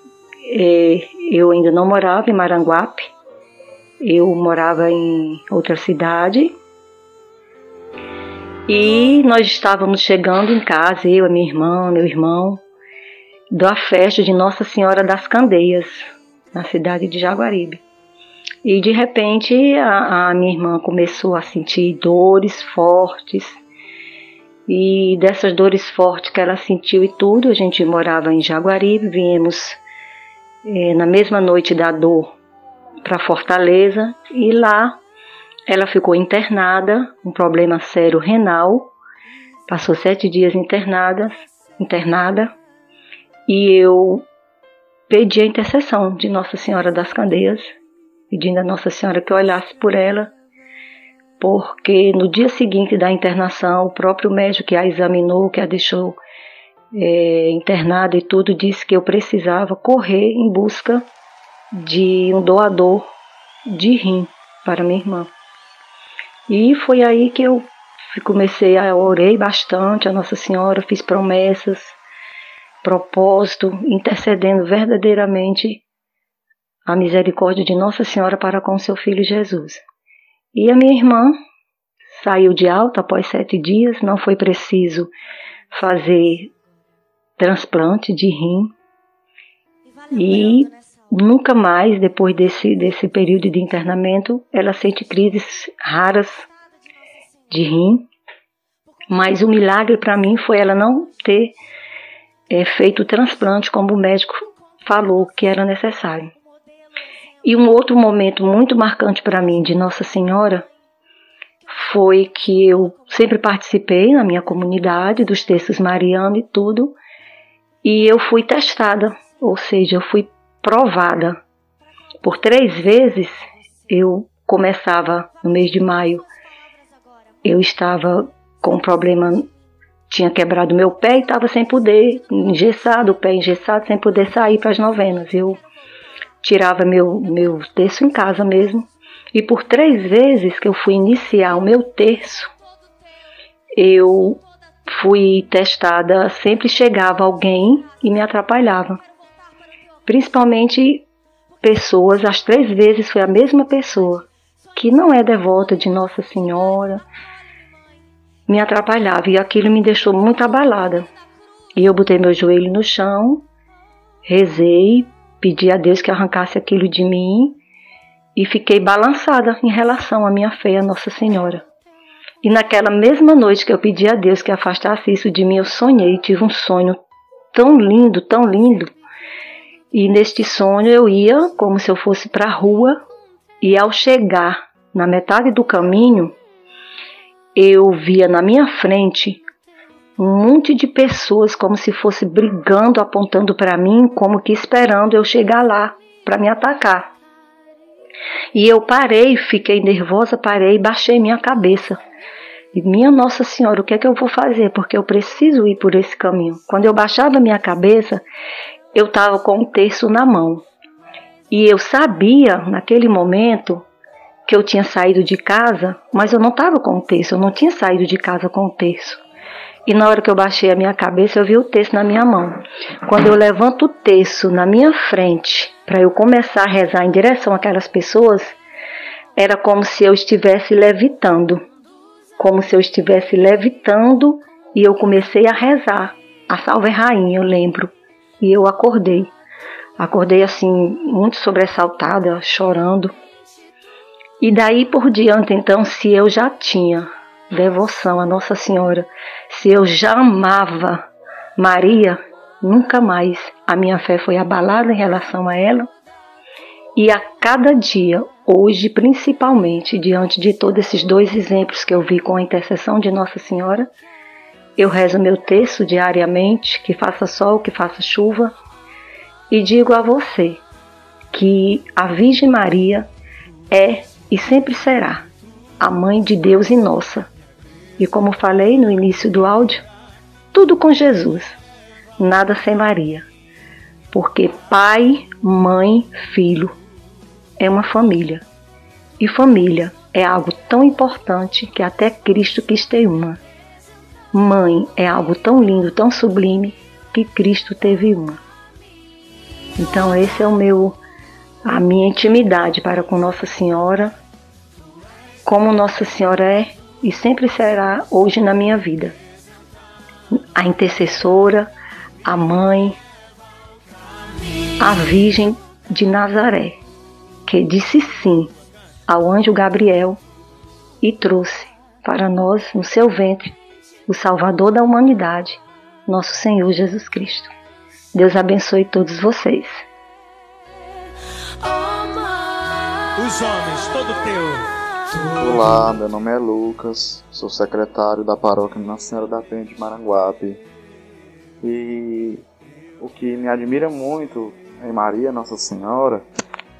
é, eu ainda não morava em Maranguape, eu morava em outra cidade. E nós estávamos chegando em casa, eu, a minha irmã, meu irmão, da festa de Nossa Senhora das Candeias, na cidade de Jaguaribe. E de repente a, a minha irmã começou a sentir dores fortes e dessas dores fortes que ela sentiu e tudo, a gente morava em Jaguaribe, viemos é, na mesma noite da dor para Fortaleza. E lá ela ficou internada, um problema sério renal, passou sete dias internada, internada. E eu pedi a intercessão de Nossa Senhora das Candeias, pedindo a Nossa Senhora que olhasse por ela porque no dia seguinte da internação, o próprio médico que a examinou, que a deixou é, internada e tudo, disse que eu precisava correr em busca de um doador de rim para minha irmã. E foi aí que eu comecei a orei bastante a Nossa Senhora, fiz promessas, propósito, intercedendo verdadeiramente a misericórdia de Nossa Senhora para com seu filho Jesus. E a minha irmã saiu de alta após sete dias, não foi preciso fazer transplante de rim. E nunca mais, depois desse, desse período de internamento, ela sente crises raras de rim. Mas o milagre para mim foi ela não ter é, feito o transplante como o médico falou que era necessário. E um outro momento muito marcante para mim de Nossa Senhora foi que eu sempre participei na minha comunidade dos textos marianos e tudo, e eu fui testada, ou seja, eu fui provada. Por três vezes eu começava no mês de maio, eu estava com um problema, tinha quebrado meu pé e estava sem poder, engessado, o pé engessado, sem poder sair para as novenas. Eu tirava meu, meu terço em casa mesmo. E por três vezes que eu fui iniciar o meu terço, eu fui testada, sempre chegava alguém e me atrapalhava. Principalmente pessoas, as três vezes foi a mesma pessoa, que não é devota de Nossa Senhora, me atrapalhava e aquilo me deixou muito abalada. E eu botei meu joelho no chão, rezei, pedi a Deus que arrancasse aquilo de mim e fiquei balançada em relação à minha fé a Nossa Senhora. E naquela mesma noite que eu pedi a Deus que afastasse isso de mim, eu sonhei, tive um sonho tão lindo, tão lindo. E neste sonho eu ia como se eu fosse para a rua e ao chegar na metade do caminho, eu via na minha frente um monte de pessoas como se fosse brigando, apontando para mim, como que esperando eu chegar lá para me atacar. E eu parei, fiquei nervosa, parei, baixei minha cabeça. E minha Nossa Senhora, o que é que eu vou fazer? Porque eu preciso ir por esse caminho. Quando eu baixava minha cabeça, eu estava com um terço na mão. E eu sabia, naquele momento, que eu tinha saído de casa, mas eu não estava com o terço, eu não tinha saído de casa com o terço. E na hora que eu baixei a minha cabeça, eu vi o terço na minha mão. Quando eu levanto o terço na minha frente, para eu começar a rezar em direção àquelas pessoas, era como se eu estivesse levitando. Como se eu estivesse levitando e eu comecei a rezar. A Salve Rainha, eu lembro. E eu acordei. Acordei assim, muito sobressaltada, chorando. E daí por diante, então, se eu já tinha devoção a Nossa Senhora, se eu já amava Maria, nunca mais a minha fé foi abalada em relação a ela. E a cada dia, hoje principalmente, diante de todos esses dois exemplos que eu vi com a intercessão de Nossa Senhora, eu rezo meu texto diariamente, que faça sol, que faça chuva, e digo a você que a Virgem Maria é e sempre será a mãe de Deus e nossa. E como falei no início do áudio, tudo com Jesus, nada sem Maria. Porque pai, mãe, filho é uma família. E família é algo tão importante que até Cristo quis ter uma. Mãe é algo tão lindo, tão sublime que Cristo teve uma. Então esse é o meu a minha intimidade para com Nossa Senhora, como Nossa Senhora é e sempre será hoje na minha vida. A intercessora, a mãe, a Virgem de Nazaré, que disse sim ao anjo Gabriel e trouxe para nós, no seu ventre, o Salvador da humanidade, nosso Senhor Jesus Cristo. Deus abençoe todos vocês. Os homens, todo teu. Olá, meu nome é Lucas, sou secretário da paróquia Nossa Senhora da Penha de Maranguape. E o que me admira muito em Maria, Nossa Senhora,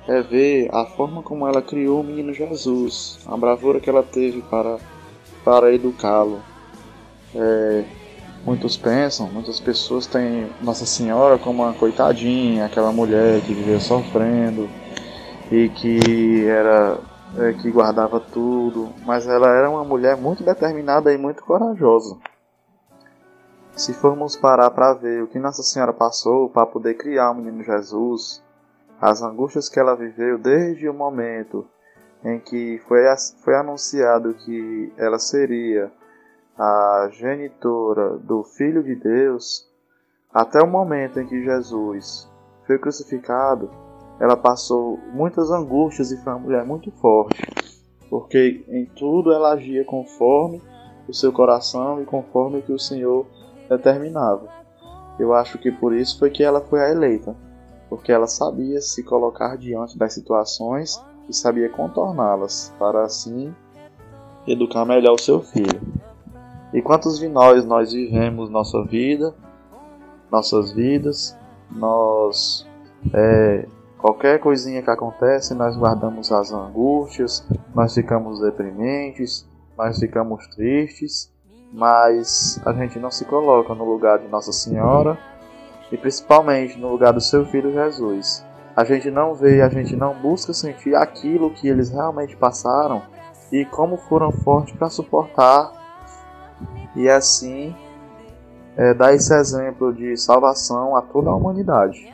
é ver a forma como ela criou o menino Jesus, a bravura que ela teve para, para educá-lo. É, muitos pensam, muitas pessoas têm Nossa Senhora como uma coitadinha, aquela mulher que viveu sofrendo e que era é, que guardava tudo, mas ela era uma mulher muito determinada e muito corajosa. Se formos parar para ver o que Nossa Senhora passou para poder criar o menino Jesus, as angústias que ela viveu desde o momento em que foi, foi anunciado que ela seria a genitora do Filho de Deus, até o momento em que Jesus foi crucificado, ela passou muitas angústias e foi uma mulher muito forte, porque em tudo ela agia conforme o seu coração e conforme o que o Senhor determinava. Eu acho que por isso foi que ela foi a eleita, porque ela sabia se colocar diante das situações e sabia contorná-las, para assim educar melhor o seu filho. E quantos de nós nós vivemos nossa vida, nossas vidas, nós é, Qualquer coisinha que acontece, nós guardamos as angústias, nós ficamos deprimentes, nós ficamos tristes, mas a gente não se coloca no lugar de Nossa Senhora e principalmente no lugar do seu filho Jesus. A gente não vê, a gente não busca sentir aquilo que eles realmente passaram e como foram fortes para suportar e assim é, dar esse exemplo de salvação a toda a humanidade.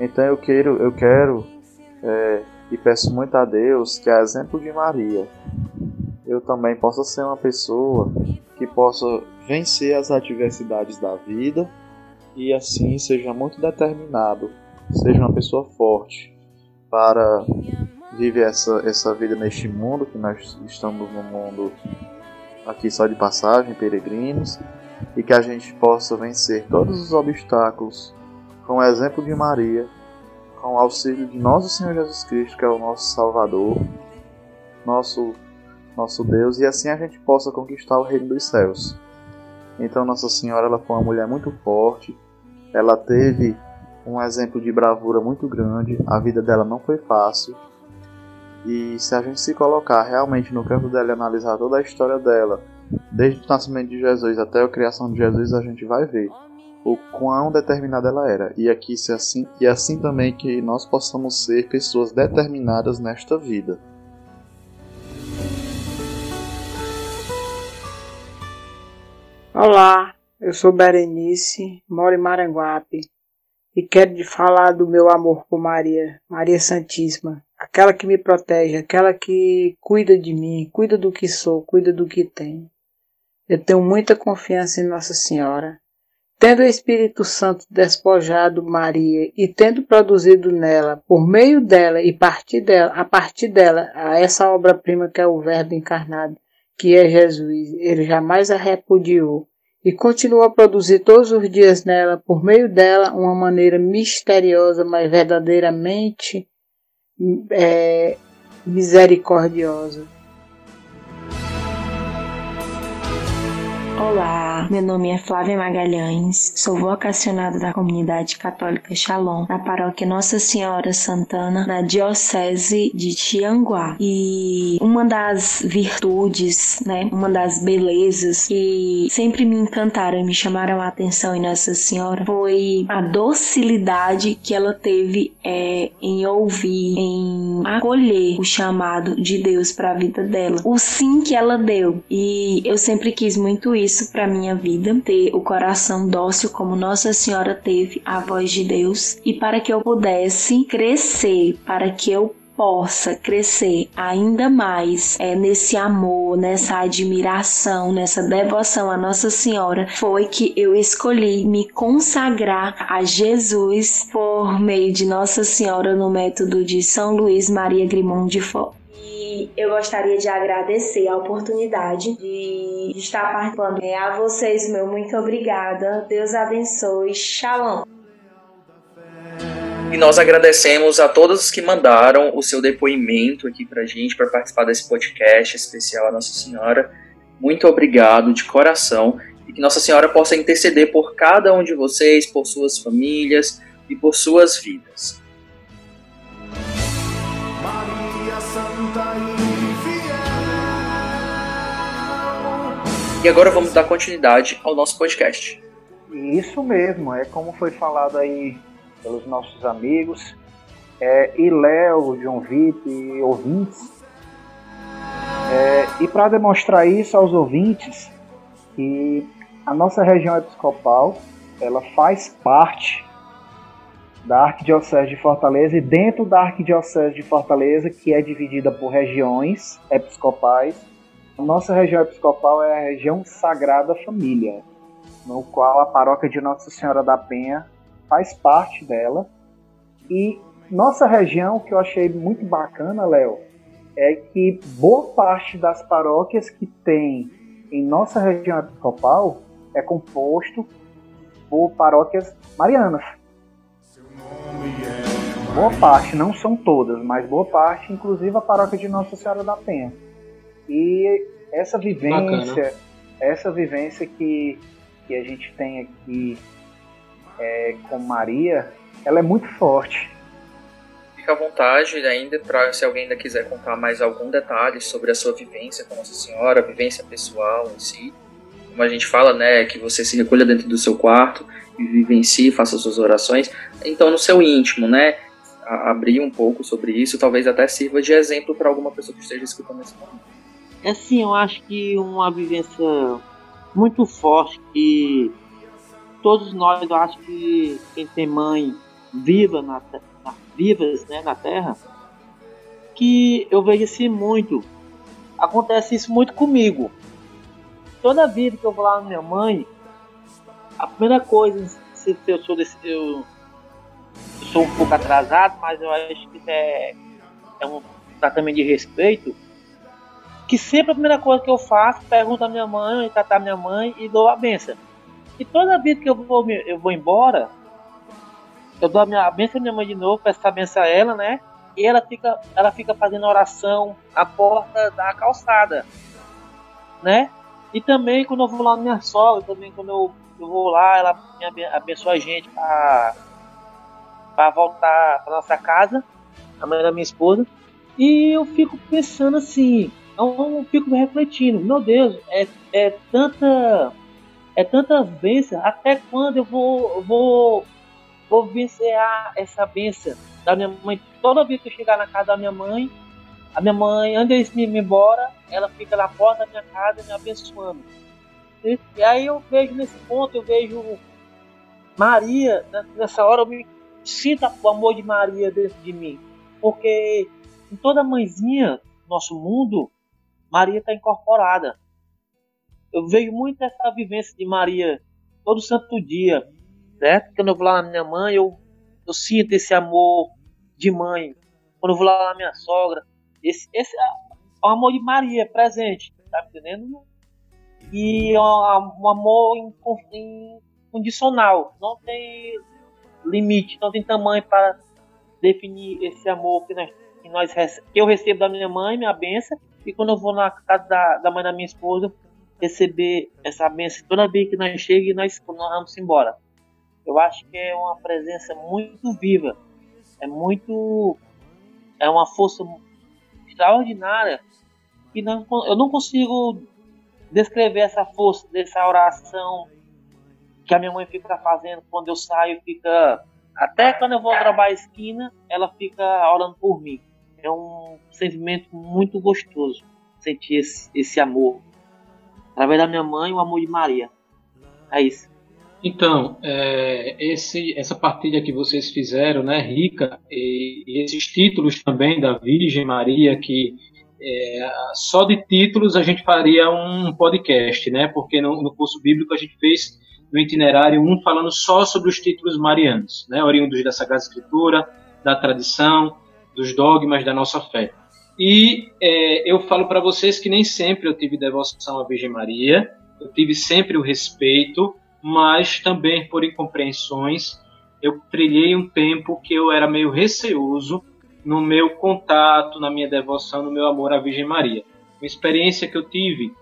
Então eu quero, eu quero é, e peço muito a Deus que, a exemplo de Maria, eu também possa ser uma pessoa que possa vencer as adversidades da vida e assim seja muito determinado, seja uma pessoa forte para viver essa, essa vida neste mundo, que nós estamos no mundo aqui só de passagem, peregrinos, e que a gente possa vencer todos os obstáculos com o exemplo de Maria, com o auxílio de nosso Senhor Jesus Cristo, que é o nosso Salvador, nosso, nosso Deus, e assim a gente possa conquistar o reino dos céus. Então Nossa Senhora ela foi uma mulher muito forte, ela teve um exemplo de bravura muito grande, a vida dela não foi fácil, e se a gente se colocar realmente no campo dela e analisar toda a história dela, desde o nascimento de Jesus até a criação de Jesus, a gente vai ver o quão determinada ela era. E aqui se assim e assim também que nós possamos ser pessoas determinadas nesta vida. Olá, eu sou Berenice, moro em Maranguape e quero te falar do meu amor por Maria, Maria Santíssima, aquela que me protege, aquela que cuida de mim, cuida do que sou, cuida do que tenho. Eu tenho muita confiança em Nossa Senhora. Tendo o Espírito Santo despojado Maria e tendo produzido nela, por meio dela e partir dela, a partir dela, a essa obra-prima que é o Verbo encarnado, que é Jesus, ele jamais a repudiou e continua a produzir todos os dias nela, por meio dela, uma maneira misteriosa, mas verdadeiramente é, misericordiosa. Olá, meu nome é Flávia Magalhães, sou vocacionada da comunidade católica Shalom, na paróquia Nossa Senhora Santana, na diocese de Tianguá. E uma das virtudes, né, uma das belezas que sempre me encantaram e me chamaram a atenção em Nossa Senhora foi a docilidade que ela teve é, em ouvir, em acolher o chamado de Deus para a vida dela, o sim que ela deu. E eu sempre quis muito isso isso para minha vida, ter o coração dócil como Nossa Senhora teve a voz de Deus e para que eu pudesse crescer, para que eu possa crescer ainda mais é, nesse amor, nessa admiração, nessa devoção à Nossa Senhora, foi que eu escolhi me consagrar a Jesus por meio de Nossa Senhora no método de São Luís Maria Grimond de Eu gostaria de agradecer a oportunidade de estar participando. É, a vocês, meu muito obrigada. Deus abençoe. Shalom. E nós agradecemos a todos os que mandaram o seu depoimento aqui pra gente, para participar desse podcast especial a Nossa Senhora. Muito obrigado de coração e que Nossa Senhora possa interceder por cada um de vocês, por suas famílias e por suas vidas. E agora vamos dar continuidade ao nosso podcast. Isso mesmo, é como foi falado aí pelos nossos amigos. É, e Léo, João Vitor e ouvintes. É, e para demonstrar isso aos ouvintes, que a nossa região episcopal ela faz parte da Arquidiocese de Fortaleza e dentro da Arquidiocese de Fortaleza, que é dividida por regiões episcopais, a nossa região episcopal é a região Sagrada Família, no qual a paróquia de Nossa Senhora da Penha faz parte dela. E nossa região, que eu achei muito bacana, Léo, é que boa parte das paróquias que tem em nossa região episcopal é composto por paróquias marianas. Boa parte, não são todas, mas boa parte, inclusive a paróquia de Nossa Senhora da Penha. E essa vivência, Bacana. essa vivência que, que a gente tem aqui é, com Maria, ela é muito forte. Fica à vontade ainda para se alguém ainda quiser contar mais algum detalhe sobre a sua vivência com Nossa Senhora, a vivência pessoal em si. Como a gente fala, né, que você se recolha dentro do seu quarto e vive em si, faça suas orações. Então, no seu íntimo, né, abrir um pouco sobre isso, talvez até sirva de exemplo para alguma pessoa que esteja escutando esse momento. É sim, eu acho que uma vivência muito forte que todos nós, eu acho que quem tem mãe viva na, na vivas, né, na Terra, que eu vejo assim muito. Acontece isso muito comigo. Toda vida que eu vou lá na minha mãe, a primeira coisa, se eu sou desse, eu, eu sou um pouco atrasado, mas eu acho que é, é um tratamento de respeito que sempre a primeira coisa que eu faço, pergunto a minha mãe, tratar minha mãe e dou a benção. E toda vez que eu vou, eu vou embora, eu dou a, minha, a benção à minha mãe de novo, peço a benção a ela, né? E ela fica, ela fica fazendo oração à porta da calçada, né? E também quando eu vou lá na minha sogra, também quando eu, eu vou lá, ela me abençoa a gente para voltar para nossa casa, a mãe da minha esposa. E eu fico pensando assim, então eu fico refletindo, meu Deus, é, é tanta. é tantas bênçãos, até quando eu vou, vou, vou vencer essa bênção da minha mãe. Toda vez que eu chegar na casa da minha mãe, a minha mãe, antes de ir embora, ela fica na porta da minha casa me abençoando. E aí eu vejo nesse ponto, eu vejo Maria, nessa hora eu me sinto o amor de Maria dentro de mim. Porque em toda mãezinha, nosso mundo, Maria está incorporada. Eu vejo muito essa vivência de Maria todo santo dia, certo? Quando eu vou lá na minha mãe, eu, eu sinto esse amor de mãe. Quando eu vou lá na minha sogra, esse, esse é o amor de Maria presente, tá entendendo? E é um, um amor incondicional, não tem limite, não tem tamanho para definir esse amor que, nós, nós, que eu recebo da minha mãe, minha benção, e quando eu vou na casa da, da mãe da minha esposa, receber essa benção toda vez que nós chegamos e nós, nós vamos embora. Eu acho que é uma presença muito viva, é muito. é uma força extraordinária que não, eu não consigo descrever essa força dessa oração que a minha mãe fica fazendo quando eu saio, fica até quando eu vou trabalhar a esquina, ela fica orando por mim. É um sentimento muito gostoso sentir esse, esse amor através da minha mãe, o amor de Maria. É isso. Então, é, esse, essa partilha que vocês fizeram, né, rica, e, e esses títulos também da Virgem Maria, que é, só de títulos a gente faria um podcast, né, porque no, no, curso bíblico a gente fez no itinerário um falando só sobre os títulos marianos, né, oriundos da Sagrada Escritura, da tradição, dos dogmas da nossa fé. E é, eu falo para vocês que nem sempre eu tive devoção à Virgem Maria, eu tive sempre o respeito, mas também por incompreensões, eu trilhei um tempo que eu era meio receoso no meu contato, na minha devoção, no meu amor à Virgem Maria. Uma experiência que eu tive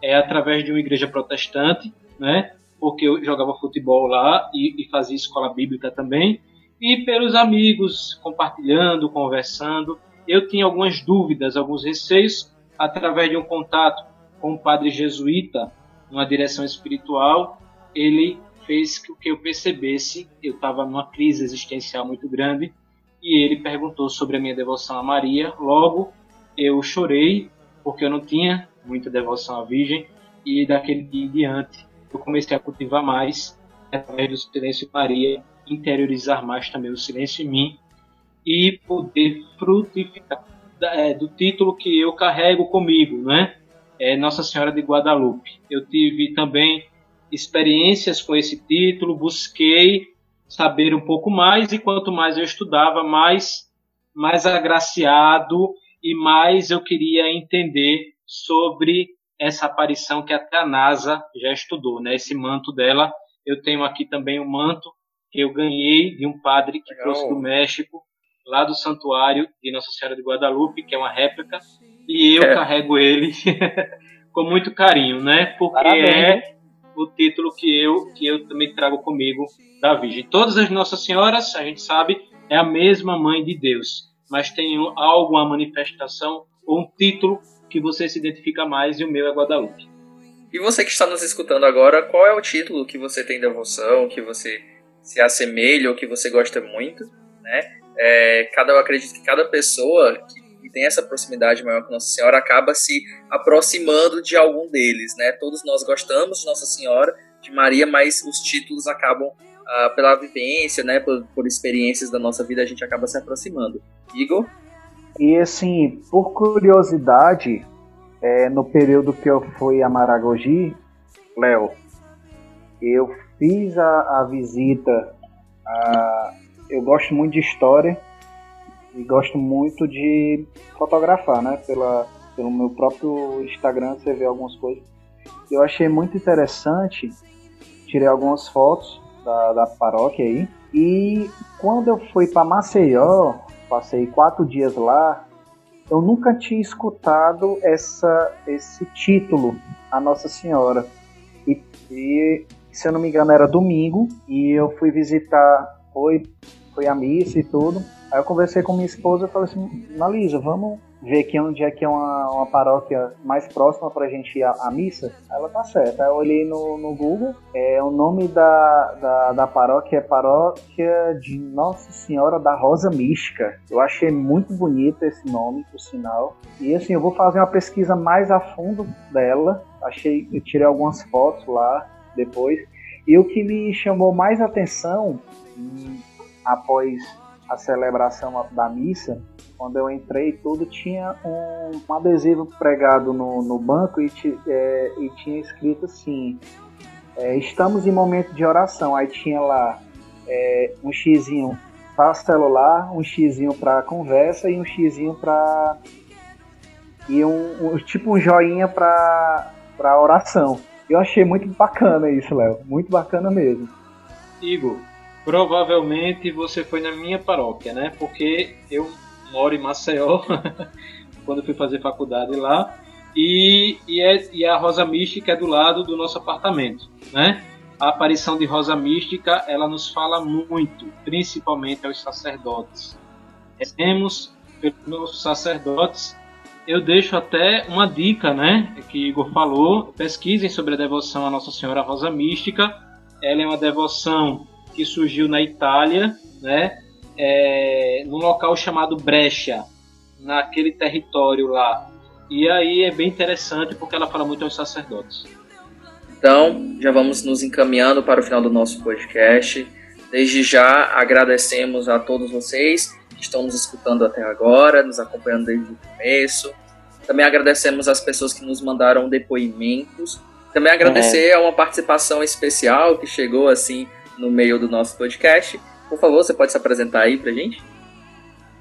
é através de uma igreja protestante, né? Porque eu jogava futebol lá e, e fazia escola bíblica também, e pelos amigos, compartilhando, conversando, eu tinha algumas dúvidas, alguns receios, através de um contato com um padre jesuíta, numa direção espiritual, ele fez com que eu percebesse, eu estava numa crise existencial muito grande, e ele perguntou sobre a minha devoção a Maria. Logo, eu chorei, porque eu não tinha muita devoção à Virgem, e daquele dia em diante eu comecei a cultivar mais, através do silêncio Maria, interiorizar mais também o silêncio em mim, e poder frutificar é, do título que eu carrego comigo, né? É Nossa Senhora de Guadalupe. Eu tive também experiências com esse título, busquei saber um pouco mais e quanto mais eu estudava, mais mais agraciado e mais eu queria entender sobre essa aparição que até a NASA já estudou, né? Esse manto dela. Eu tenho aqui também um manto que eu ganhei de um padre que Legal. trouxe do México, lá do santuário de Nossa Senhora de Guadalupe, que é uma réplica, e eu é. carrego ele com muito carinho, né? Porque Parabéns. é o título que eu, que eu também trago comigo da Virgem. Todas as Nossas Senhoras, a gente sabe, é a mesma Mãe de Deus, mas tem alguma manifestação ou um título que você se identifica mais e o meu é Guadalupe. E você que está nos escutando agora, qual é o título que você tem devoção, que você se assemelha ou que você gosta muito, né? É, cada, eu acredito que cada pessoa que tem essa proximidade maior com Nossa Senhora acaba se aproximando de algum deles, né? Todos nós gostamos de Nossa Senhora, de Maria, mas os títulos acabam ah, pela vivência, né? Por, por experiências da nossa vida a gente acaba se aproximando. Igor? E assim, por curiosidade, é, no período que eu fui a Maragogi, Léo, eu fiz a, a visita. A, eu gosto muito de história e gosto muito de fotografar, né? Pela, pelo meu próprio Instagram você vê algumas coisas. Eu achei muito interessante, tirei algumas fotos da, da paróquia aí. E quando eu fui para Maceió, passei quatro dias lá, eu nunca tinha escutado essa, esse título, a Nossa Senhora. E, e, se eu não me engano era domingo, e eu fui visitar, foi, foi a missa e tudo. Aí eu conversei com minha esposa e falei assim, Analisa, vamos, ver aqui onde é que é uma, uma paróquia mais próxima pra gente ir à, à missa. Ela tá certa. Eu olhei no, no Google, é, o nome da, da, da paróquia é Paróquia de Nossa Senhora da Rosa Mística. Eu achei muito bonito esse nome, por sinal. E assim, eu vou fazer uma pesquisa mais a fundo dela. Achei, eu tirei algumas fotos lá depois. E o que me chamou mais atenção hum, após a celebração da missa, quando eu entrei tudo, tinha um, um adesivo pregado no, no banco e, é, e, tinha escrito assim: é, Estamos em momento de oração. Aí tinha lá é, um xizinho para celular, um xizinho para conversa e um xizinho para. E um, um, tipo um joinha para oração. Eu achei muito bacana isso, Léo. Muito bacana mesmo. Igor, provavelmente você foi na minha paróquia, né? Porque eu moro em Maceió, quando fui fazer faculdade lá, e, e, é, e a Rosa Mística é do lado do nosso apartamento, né? A aparição de Rosa Mística, ela nos fala muito, principalmente aos sacerdotes. Temos pelos sacerdotes, eu deixo até uma dica, né, que Igor falou, pesquisem sobre a devoção a Nossa Senhora Rosa Mística. Ela é uma devoção que surgiu na Itália, né? É, num local chamado Brecha, naquele território lá. E aí é bem interessante porque ela fala muito aos sacerdotes. Então, já vamos nos encaminhando para o final do nosso podcast. Desde já agradecemos a todos vocês estão nos escutando até agora, nos acompanhando desde o começo. Também agradecemos as pessoas que nos mandaram depoimentos. Também agradecer é. a uma participação especial que chegou assim no meio do nosso podcast. Por favor, você pode se apresentar aí pra gente?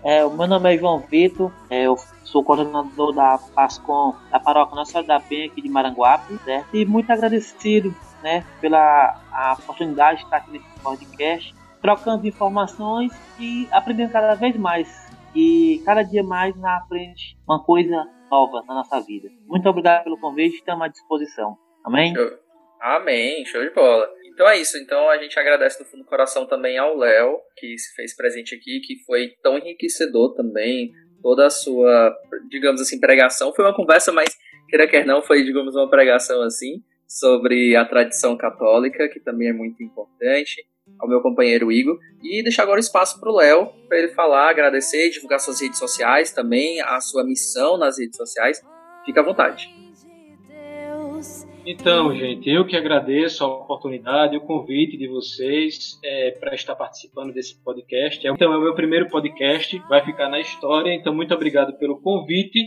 É, o meu nome é João Vitor, é, eu sou coordenador da PASCOM da Paróquia Nossa Senhora da Penha aqui de Maranguape, certo? E muito agradecido né, pela a oportunidade de estar aqui nesse podcast, trocando informações e aprendendo cada vez mais. E cada dia mais na frente uma coisa nova na nossa vida. Muito obrigado pelo convite, estamos à disposição. Amém? Show. Amém, show de bola. Então é isso. Então a gente agradece do fundo do coração também ao Léo, que se fez presente aqui, que foi tão enriquecedor também. Toda a sua, digamos assim, pregação. Foi uma conversa, mas, queira quer não, foi, digamos, uma pregação assim, sobre a tradição católica, que também é muito importante. Ao meu companheiro Igor. E deixar agora o espaço para o Léo, para ele falar, agradecer, divulgar suas redes sociais também, a sua missão nas redes sociais. Fica à vontade. Então, gente, eu que agradeço a oportunidade, o convite de vocês é, para estar participando desse podcast. Então, é o meu primeiro podcast, vai ficar na história. Então, muito obrigado pelo convite.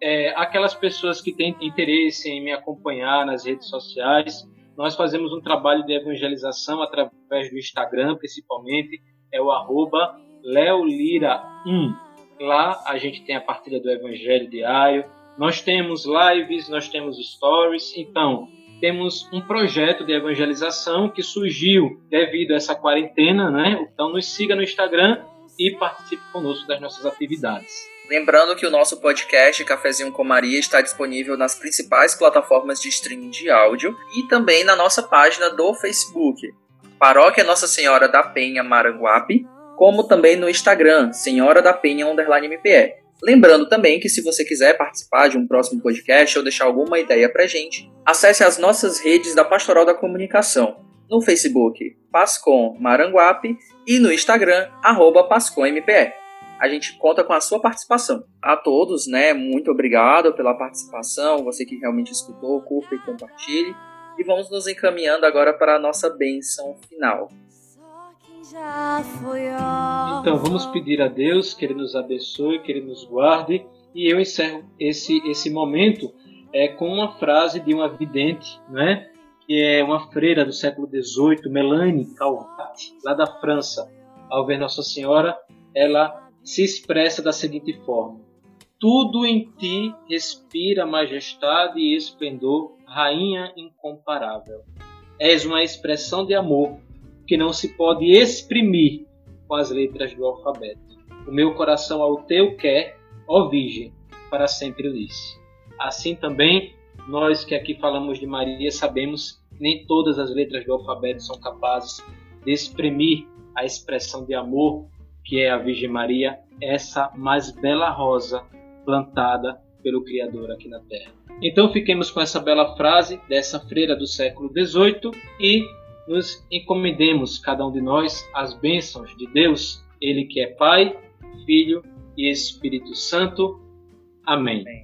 É, aquelas pessoas que têm interesse em me acompanhar nas redes sociais, nós fazemos um trabalho de evangelização através do Instagram, principalmente, é o arroba leolira1. Lá a gente tem a partilha do evangelho diário, nós temos lives, nós temos stories, então temos um projeto de evangelização que surgiu devido a essa quarentena, né? Então nos siga no Instagram e participe conosco das nossas atividades. Lembrando que o nosso podcast Cafezinho com Maria está disponível nas principais plataformas de streaming de áudio e também na nossa página do Facebook, Paróquia Nossa Senhora da Penha Maranguape, como também no Instagram, Senhora da Penha MPE. Lembrando também que se você quiser participar de um próximo podcast ou deixar alguma ideia pra gente, acesse as nossas redes da Pastoral da Comunicação. No Facebook, Pascom Maranguape e no Instagram, arroba PascomMPE. A gente conta com a sua participação. A todos, né, muito obrigado pela participação, você que realmente escutou, curta e compartilhe. E vamos nos encaminhando agora para a nossa bênção final. Então vamos pedir a Deus que Ele nos abençoe, que Ele nos guarde. E eu encerro esse, esse momento é, com uma frase de uma vidente, né? que é uma freira do século XVIII, Melanie Calvat, lá da França. Ao ver Nossa Senhora, ela se expressa da seguinte forma: Tudo em ti respira majestade e esplendor, rainha incomparável. És uma expressão de amor que não se pode exprimir com as letras do alfabeto. O meu coração ao teu quer, ó Virgem, para sempre lhes. Assim também, nós que aqui falamos de Maria sabemos que nem todas as letras do alfabeto são capazes de exprimir a expressão de amor que é a Virgem Maria, essa mais bela rosa plantada pelo Criador aqui na Terra. Então fiquemos com essa bela frase dessa freira do século XVIII e nos encomendemos, cada um de nós, as bênçãos de Deus, Ele que é Pai, Filho e Espírito Santo. Amém. Amém.